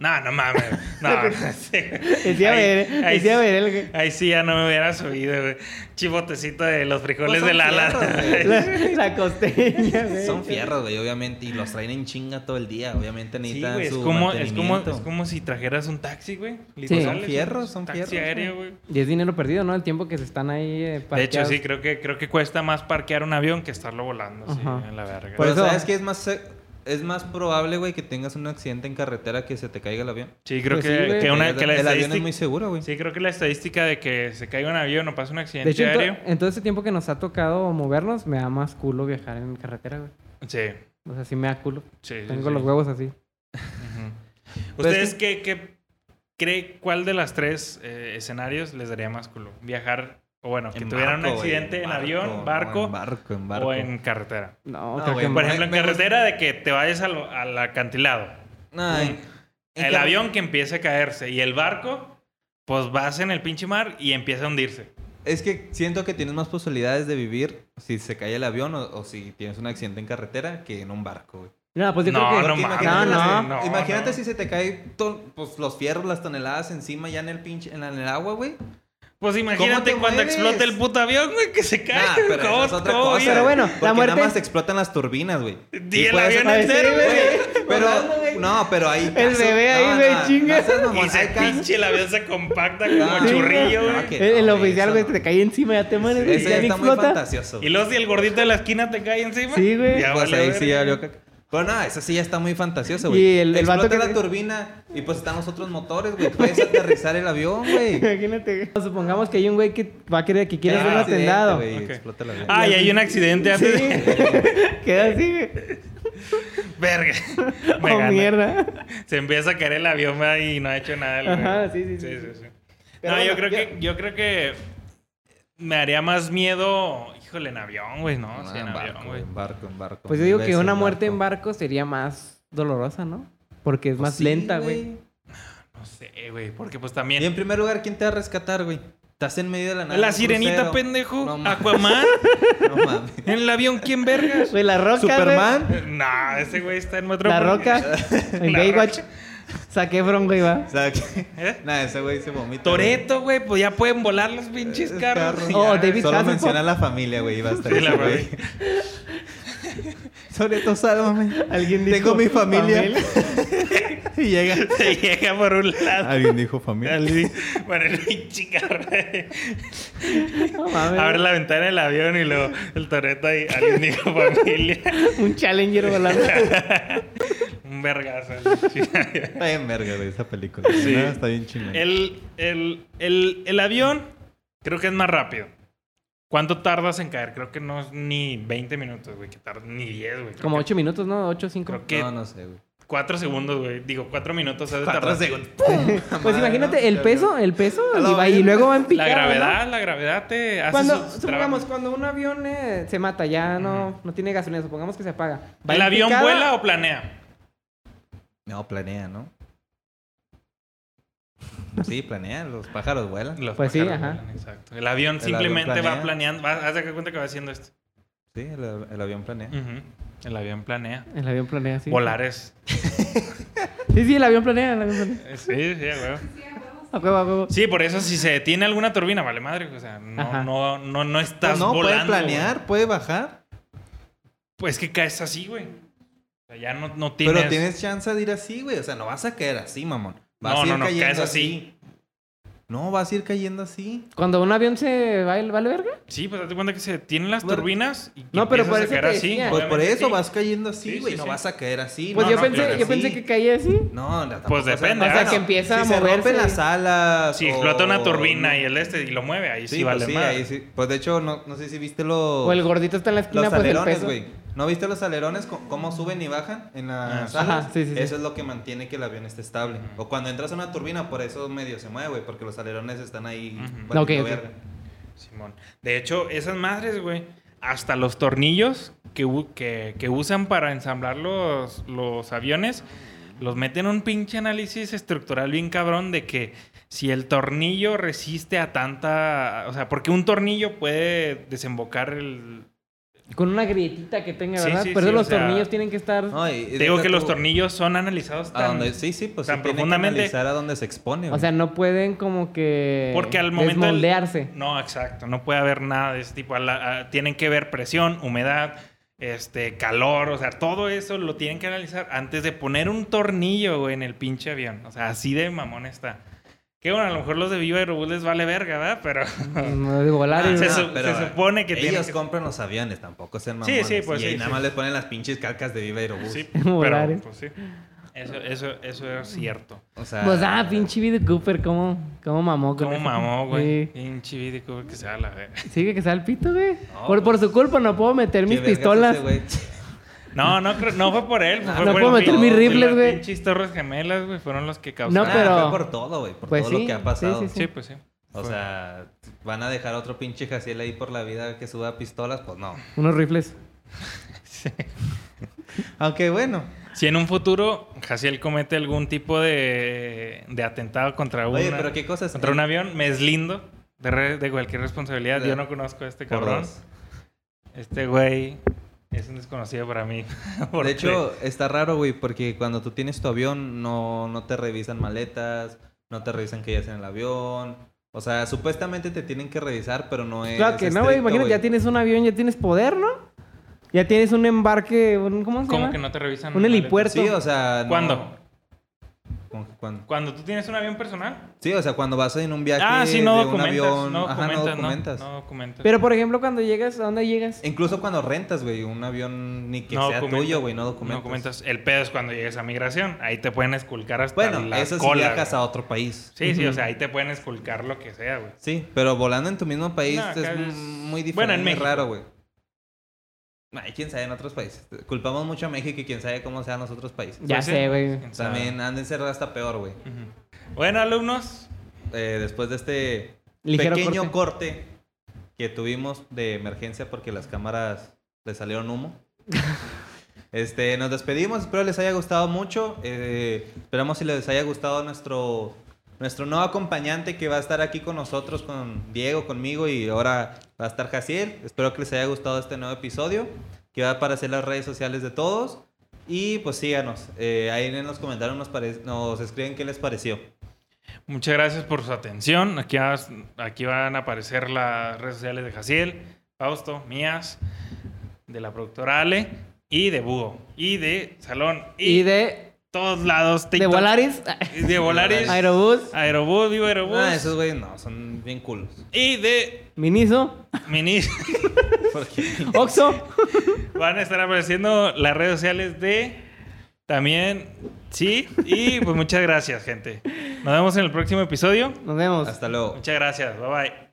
No, no mames. No, sí. Decía, Ahí- ver, ahí sí- güey. Ahí sí ya no me hubiera subido, güey. Chibotecito de los frijoles Pues de la fierros, lana. güey. La, la costeña, güey. Son fierros, güey, obviamente. Y los traen en chinga todo el día. Obviamente Sí, necesitan güey, es su como, es, como, mantenimiento. es como si trajeras un taxi, güey. Sí. Literal, Son fierros, son taxi fierros, aéreo, güey. Y es dinero perdido, ¿no? El tiempo que se están ahí eh, De hecho, sí, creo que, creo que cuesta más parquear un avión que estarlo volando, sí, Ajá. en la verga. Por Pero eso- ¿sabes qué es más, es más probable, güey, que tengas un accidente en carretera que se te caiga el avión? Sí, creo Pues que, sí, güey. que, una, el, que la el avión es estadística... muy seguro, güey. Sí, creo que la estadística de que se caiga un avión o pasa un De accidente hecho, en, to- aéreo... en todo este tiempo que nos ha tocado movernos, me da más culo viajar en carretera, güey. Sí, O sea, sí me da culo. sí, sí, Tengo sí. los huevos así. Pues ¿Ustedes es qué, qué cree cuál de las tres eh, escenarios les daría más culo? ¿Viajar O bueno, que En tuvieran un barco, accidente en, barco, avión, no, barco, en barco, en barco. o en carretera. No, No, creo güey, que Por Me- ejemplo, en carretera de que te vayas al, al acantilado. No, en- en el car- avión que empiece a caerse y el barco, pues vas en el pinche mar y empieza a hundirse. Es que siento que tienes más posibilidades de vivir si se cae el avión o, o si tienes un accidente en carretera que en un barco, güey. No, pues yo No, creo que... no imagínate, No, no. No, imagínate no. si se te cae pues, los fierros, las toneladas encima ya en el pinche, en el agua, güey. Pues imagínate te cuando explota el puto avión, güey, que se cae. Nah, pero ¿Cómo- es otra cosa. Pero bueno, Porque la muerte- nada más te explotan las turbinas, güey. Y el avión entero, güey. Pero, no, pero hay El bebé ahí, no, güey, no, chinga. no Y se pinche el avión se compacta No, como churrillo, no, güey. que El, el no, oficial, güey, no. te cae encima, ya te mueres, güey, Ese ya está muy explota. fantasioso. Y luego si el gordito de la esquina te cae encima. Sí, güey. ya Pues vale ahí sí, valió caca. Pero no, eso sí ya está muy fantasioso, güey. Y el- el vato Explota que- la turbina y pues están los otros motores, güey. Puedes aterrizar el avión, güey. Imagínate. Supongamos que hay un güey que va a querer que quiere Ah, hacer un accidente, atentado. güey, Ok. Explota el avión. Ah, y hay un accidente antes Sí. de... Queda así, güey. Verga. Me Oh, gana. mierda. Se empieza a caer el avión ¿verdad? y no ha hecho nada. el güey. Ajá, sí, sí, sí. Pero No, yo creo que yo creo que me haría más miedo, híjole, en avión, güey, no, No, sí, en, en avión, barco, güey. en barco, en barco. Pues yo digo que una en muerte en barco sería más dolorosa, ¿no? Porque es Pues más sí, lenta, güey. No sé, güey, porque pues Y también en primer lugar, ¿quién te va a rescatar, güey? Estás en medio de la nada. la sirenita, crucero. pendejo, No mames. Aquaman, No mames. en el avión quién vergas. Güey, la roca, Superman. No, ese güey está en otro La roca. En Baywatch. Saqué Bron, güey, va. Que... ¿Eh? Nada, ese güey se vomita. Toreto, güey, pues ya pueden volar los pinches carros. Carro. y Oh, ya. David Solo Hasselhoff. menciona a la familia, güey. y Va a estar Sí, la ese güey. Toreto, sálvame. Alguien dijo. Tengo mi familia. y llega. Se llega por un lado. Alguien dijo familia. Al- Bueno, el pinche carro. No mames. Abre la ventana del avión y luego el Toreto ahí. Alguien dijo familia. Un Challenger volando. Un vergazo. Está bien verga, güey, esa película. Sí. No, está bien chingón. El, el, el, el avión creo que es más rápido. ¿Cuánto tardas en caer? Creo que no es ni 20 minutos, güey. Que tarda ni 10, güey. Como que- 8 minutos, ¿no? 8 o 5. Creo que No, no sé, güey. 4 segundos, güey. Digo, 4 minutos. has de Cuatro tardar. segundos. Pues imagínate el peso, el peso, y, la va- y verga. luego va en La picada. gravedad, la gravedad te ¿no? hace Cuando, supongamos, cuando un avión eh, se mata, ya no, no tiene gasolina, supongamos que se apaga. ¿Va ¿El avión picada? vuela o planea? No, planea, ¿no? Sí, planea. Los pájaros vuelan. Los Pues sí, pájaros ajá. vuelan, exacto. El avión El simplemente avión va planea. planeando. Va, haz de cuenta que va haciendo esto. Sí, el, el avión planea. El avión planea. El avión planea, sí. Volar es. Sí, sí, el avión planea, el avión planea. eh, Sí, sí, a huevo. A huevo, a huevo. Sí, por eso si se detiene alguna turbina, vale madre. O sea, no, no, no, no estás Pues no, volando. puede planear, güey. puede bajar. Pues que caes así, güey. O sea, ya no, no tienes. Pero tienes chance de ir así, güey. O sea, no vas a caer así, mamón. Vas No, a ir no, no, caes así. No, vas a ir cayendo así. Cuando un avión se va, ¿vale verga? Sí, pues date cuenta que se detienen las Bueno, turbinas y no, pero empiezas por a eso caer así. Pues por eso sí. vas cayendo así, Sí, güey. sí, no sí. vas a caer así. Pues No, yo, no, pensé, yo que pensé que caía así. No, Pues depende, O sea, Ah, que no. empieza si a se moverse. rompen las alas. Si o- explota una turbina y el este y lo mueve, ahí sí, Sí, vale pues ahí sí. Pues de hecho, no, no sé si viste los... O el gordito está en la esquina, Los pues el alerones, peso. güey. ¿No viste los alerones? ¿Cómo suben y bajan en las Ah, alas? Ajá, sí, sí, sí. Eso es lo que mantiene que el avión esté estable. O cuando entras a una turbina, por eso medio se mueve, güey. Porque los alerones están ahí ok. verga. Simón. De hecho, esas madres, güey, hasta los tornillos que, que usan para ensamblar los, los aviones, los meten en un pinche análisis estructural bien cabrón de que si el tornillo resiste a tanta... O sea, porque un tornillo puede desembocar el... Con una grietita que tenga, ¿verdad? sí, Por eso sí, o los sea, tornillos tienen que estar... No, y- y Te digo que los tornillos son analizados A tan... donde, sí, sí, pues tan sí tienen que profundamente- analizar a dónde se expone, O güey. sea, no pueden como que... Porque al momento... del- Desmoldearse. No, exacto. No puede haber nada de ese tipo. A la- a- tienen que ver presión, humedad, este, calor. O sea, todo eso lo tienen que analizar antes de poner un tornillo güey, en el pinche avión. O sea, así de mamón está. Que bueno, a lo mejor los de Viva Aerobús les vale verga, ¿verdad? Pero No digo volar y... Se su- pero se supone que ellos tienen que- compran los aviones, tampoco sean Sí, mamones. sí, pues y sí, nada sí. más les ponen las pinches calcas de Viva Aerobús. sí, pero ¿eh? pues sí. Eso, eso, eso es cierto. O sea... Pues ah, pinche Vito Cooper, ¿cómo, cómo mamó con ¿Cómo eso? mamó, güey? Sí. Pinche video que se la verga. Sigue que sea el pito, güey. No, por, por pues, su culpa no puedo meter mis pistolas. ese güey. No, no, creo- no fue por él. Fue No por puedo el meter mis rifles, las güey. pinches torres gemelas, güey, fueron los que causaron. No, Ah, pero- fue por todo, güey. Por Pues todo sí, lo que ha sí, pasado. sí, Sí, pues sí. O sea, ¿van a dejar otro pinche Jaciel ahí por la vida que suba pistolas? Pues no. Unos rifles. Aunque bueno. Si en un futuro Jaciel comete algún tipo de, de atentado contra, Oye, una- pero qué cosas. contra un avión, me de, re- de cualquier responsabilidad. De- Yo no conozco a este Por cabrón. dos. Este güey es un desconocido para mí. De hecho, está raro, güey, porque cuando tú tienes tu avión no, no te revisan maletas, no te revisan que ya en el avión. O sea, supuestamente te tienen que revisar, pero no es. Claro que no, güey. Imagínate, ya tienes un avión, ya tienes poder, ¿no? Ya tienes un embarque, un- ¿cómo se ¿Cómo llama? que no te revisan? Un helipuerto. Sí, o sea. no- ¿Cuándo? ¿Cómo que cuándo? Cuando tú tienes un avión personal. Sí, o sea, cuando vas en un viaje ah, sí, no de un documentas. avión. no ajá, documentas, no no documentas. No documentas. Pero, por ejemplo, cuando llegas, ¿a dónde llegas? Incluso cuando rentas, güey, un avión ni que No sea documentas. tuyo, güey, no No documentas. documentas. El pedo es cuando llegues a migración. Ahí te pueden esculcar hasta Bueno, la eso si cola, viajas güey. a otro país. Sí, sí, o sea, ahí te pueden esculcar lo que sea, güey. Sí, pero volando en tu mismo país es es- muy diferente, Bueno, en muy México. raro, güey. Ay, quién sabe en otros países. Culpamos mucho a México y quién sabe cómo sean los otros países. Ya Pues sé, güey. También han de ser hasta peor, güey. Bueno, alumnos. Eh, después de este Ligero pequeño corte. corte. que tuvimos de emergencia porque las cámaras le salieron humo. este, nos despedimos, espero les haya gustado mucho. Eh, esperamos si les haya gustado nuestro, nuestro nuevo acompañante que va a estar aquí con nosotros, con Diego, conmigo y ahora va a estar Jaciel. Espero que les haya gustado este nuevo episodio que va a aparecer las redes sociales de todos. Y pues síganos. Eh, ahí en los comentarios nos, pare- nos escriben qué les pareció. Muchas gracias por su atención. Aquí, aquí van a aparecer las redes sociales de Jaciel, Fausto, mías, de la productora Ale y de Búho. Y de Salón. Y, Y de, todos lados. de TikTok. Volaris, Y de Volaris. Aerobús, Aerobús, vivo Aerobús. Ah, esos güeyes no, son bien culos. Y de Miniso, Mini. Porque- Oxo. Van a estar apareciendo las redes sociales de también. Sí. Y pues muchas gracias, gente. Nos vemos en el próximo episodio. Nos vemos. Hasta luego. Muchas gracias. Bye bye.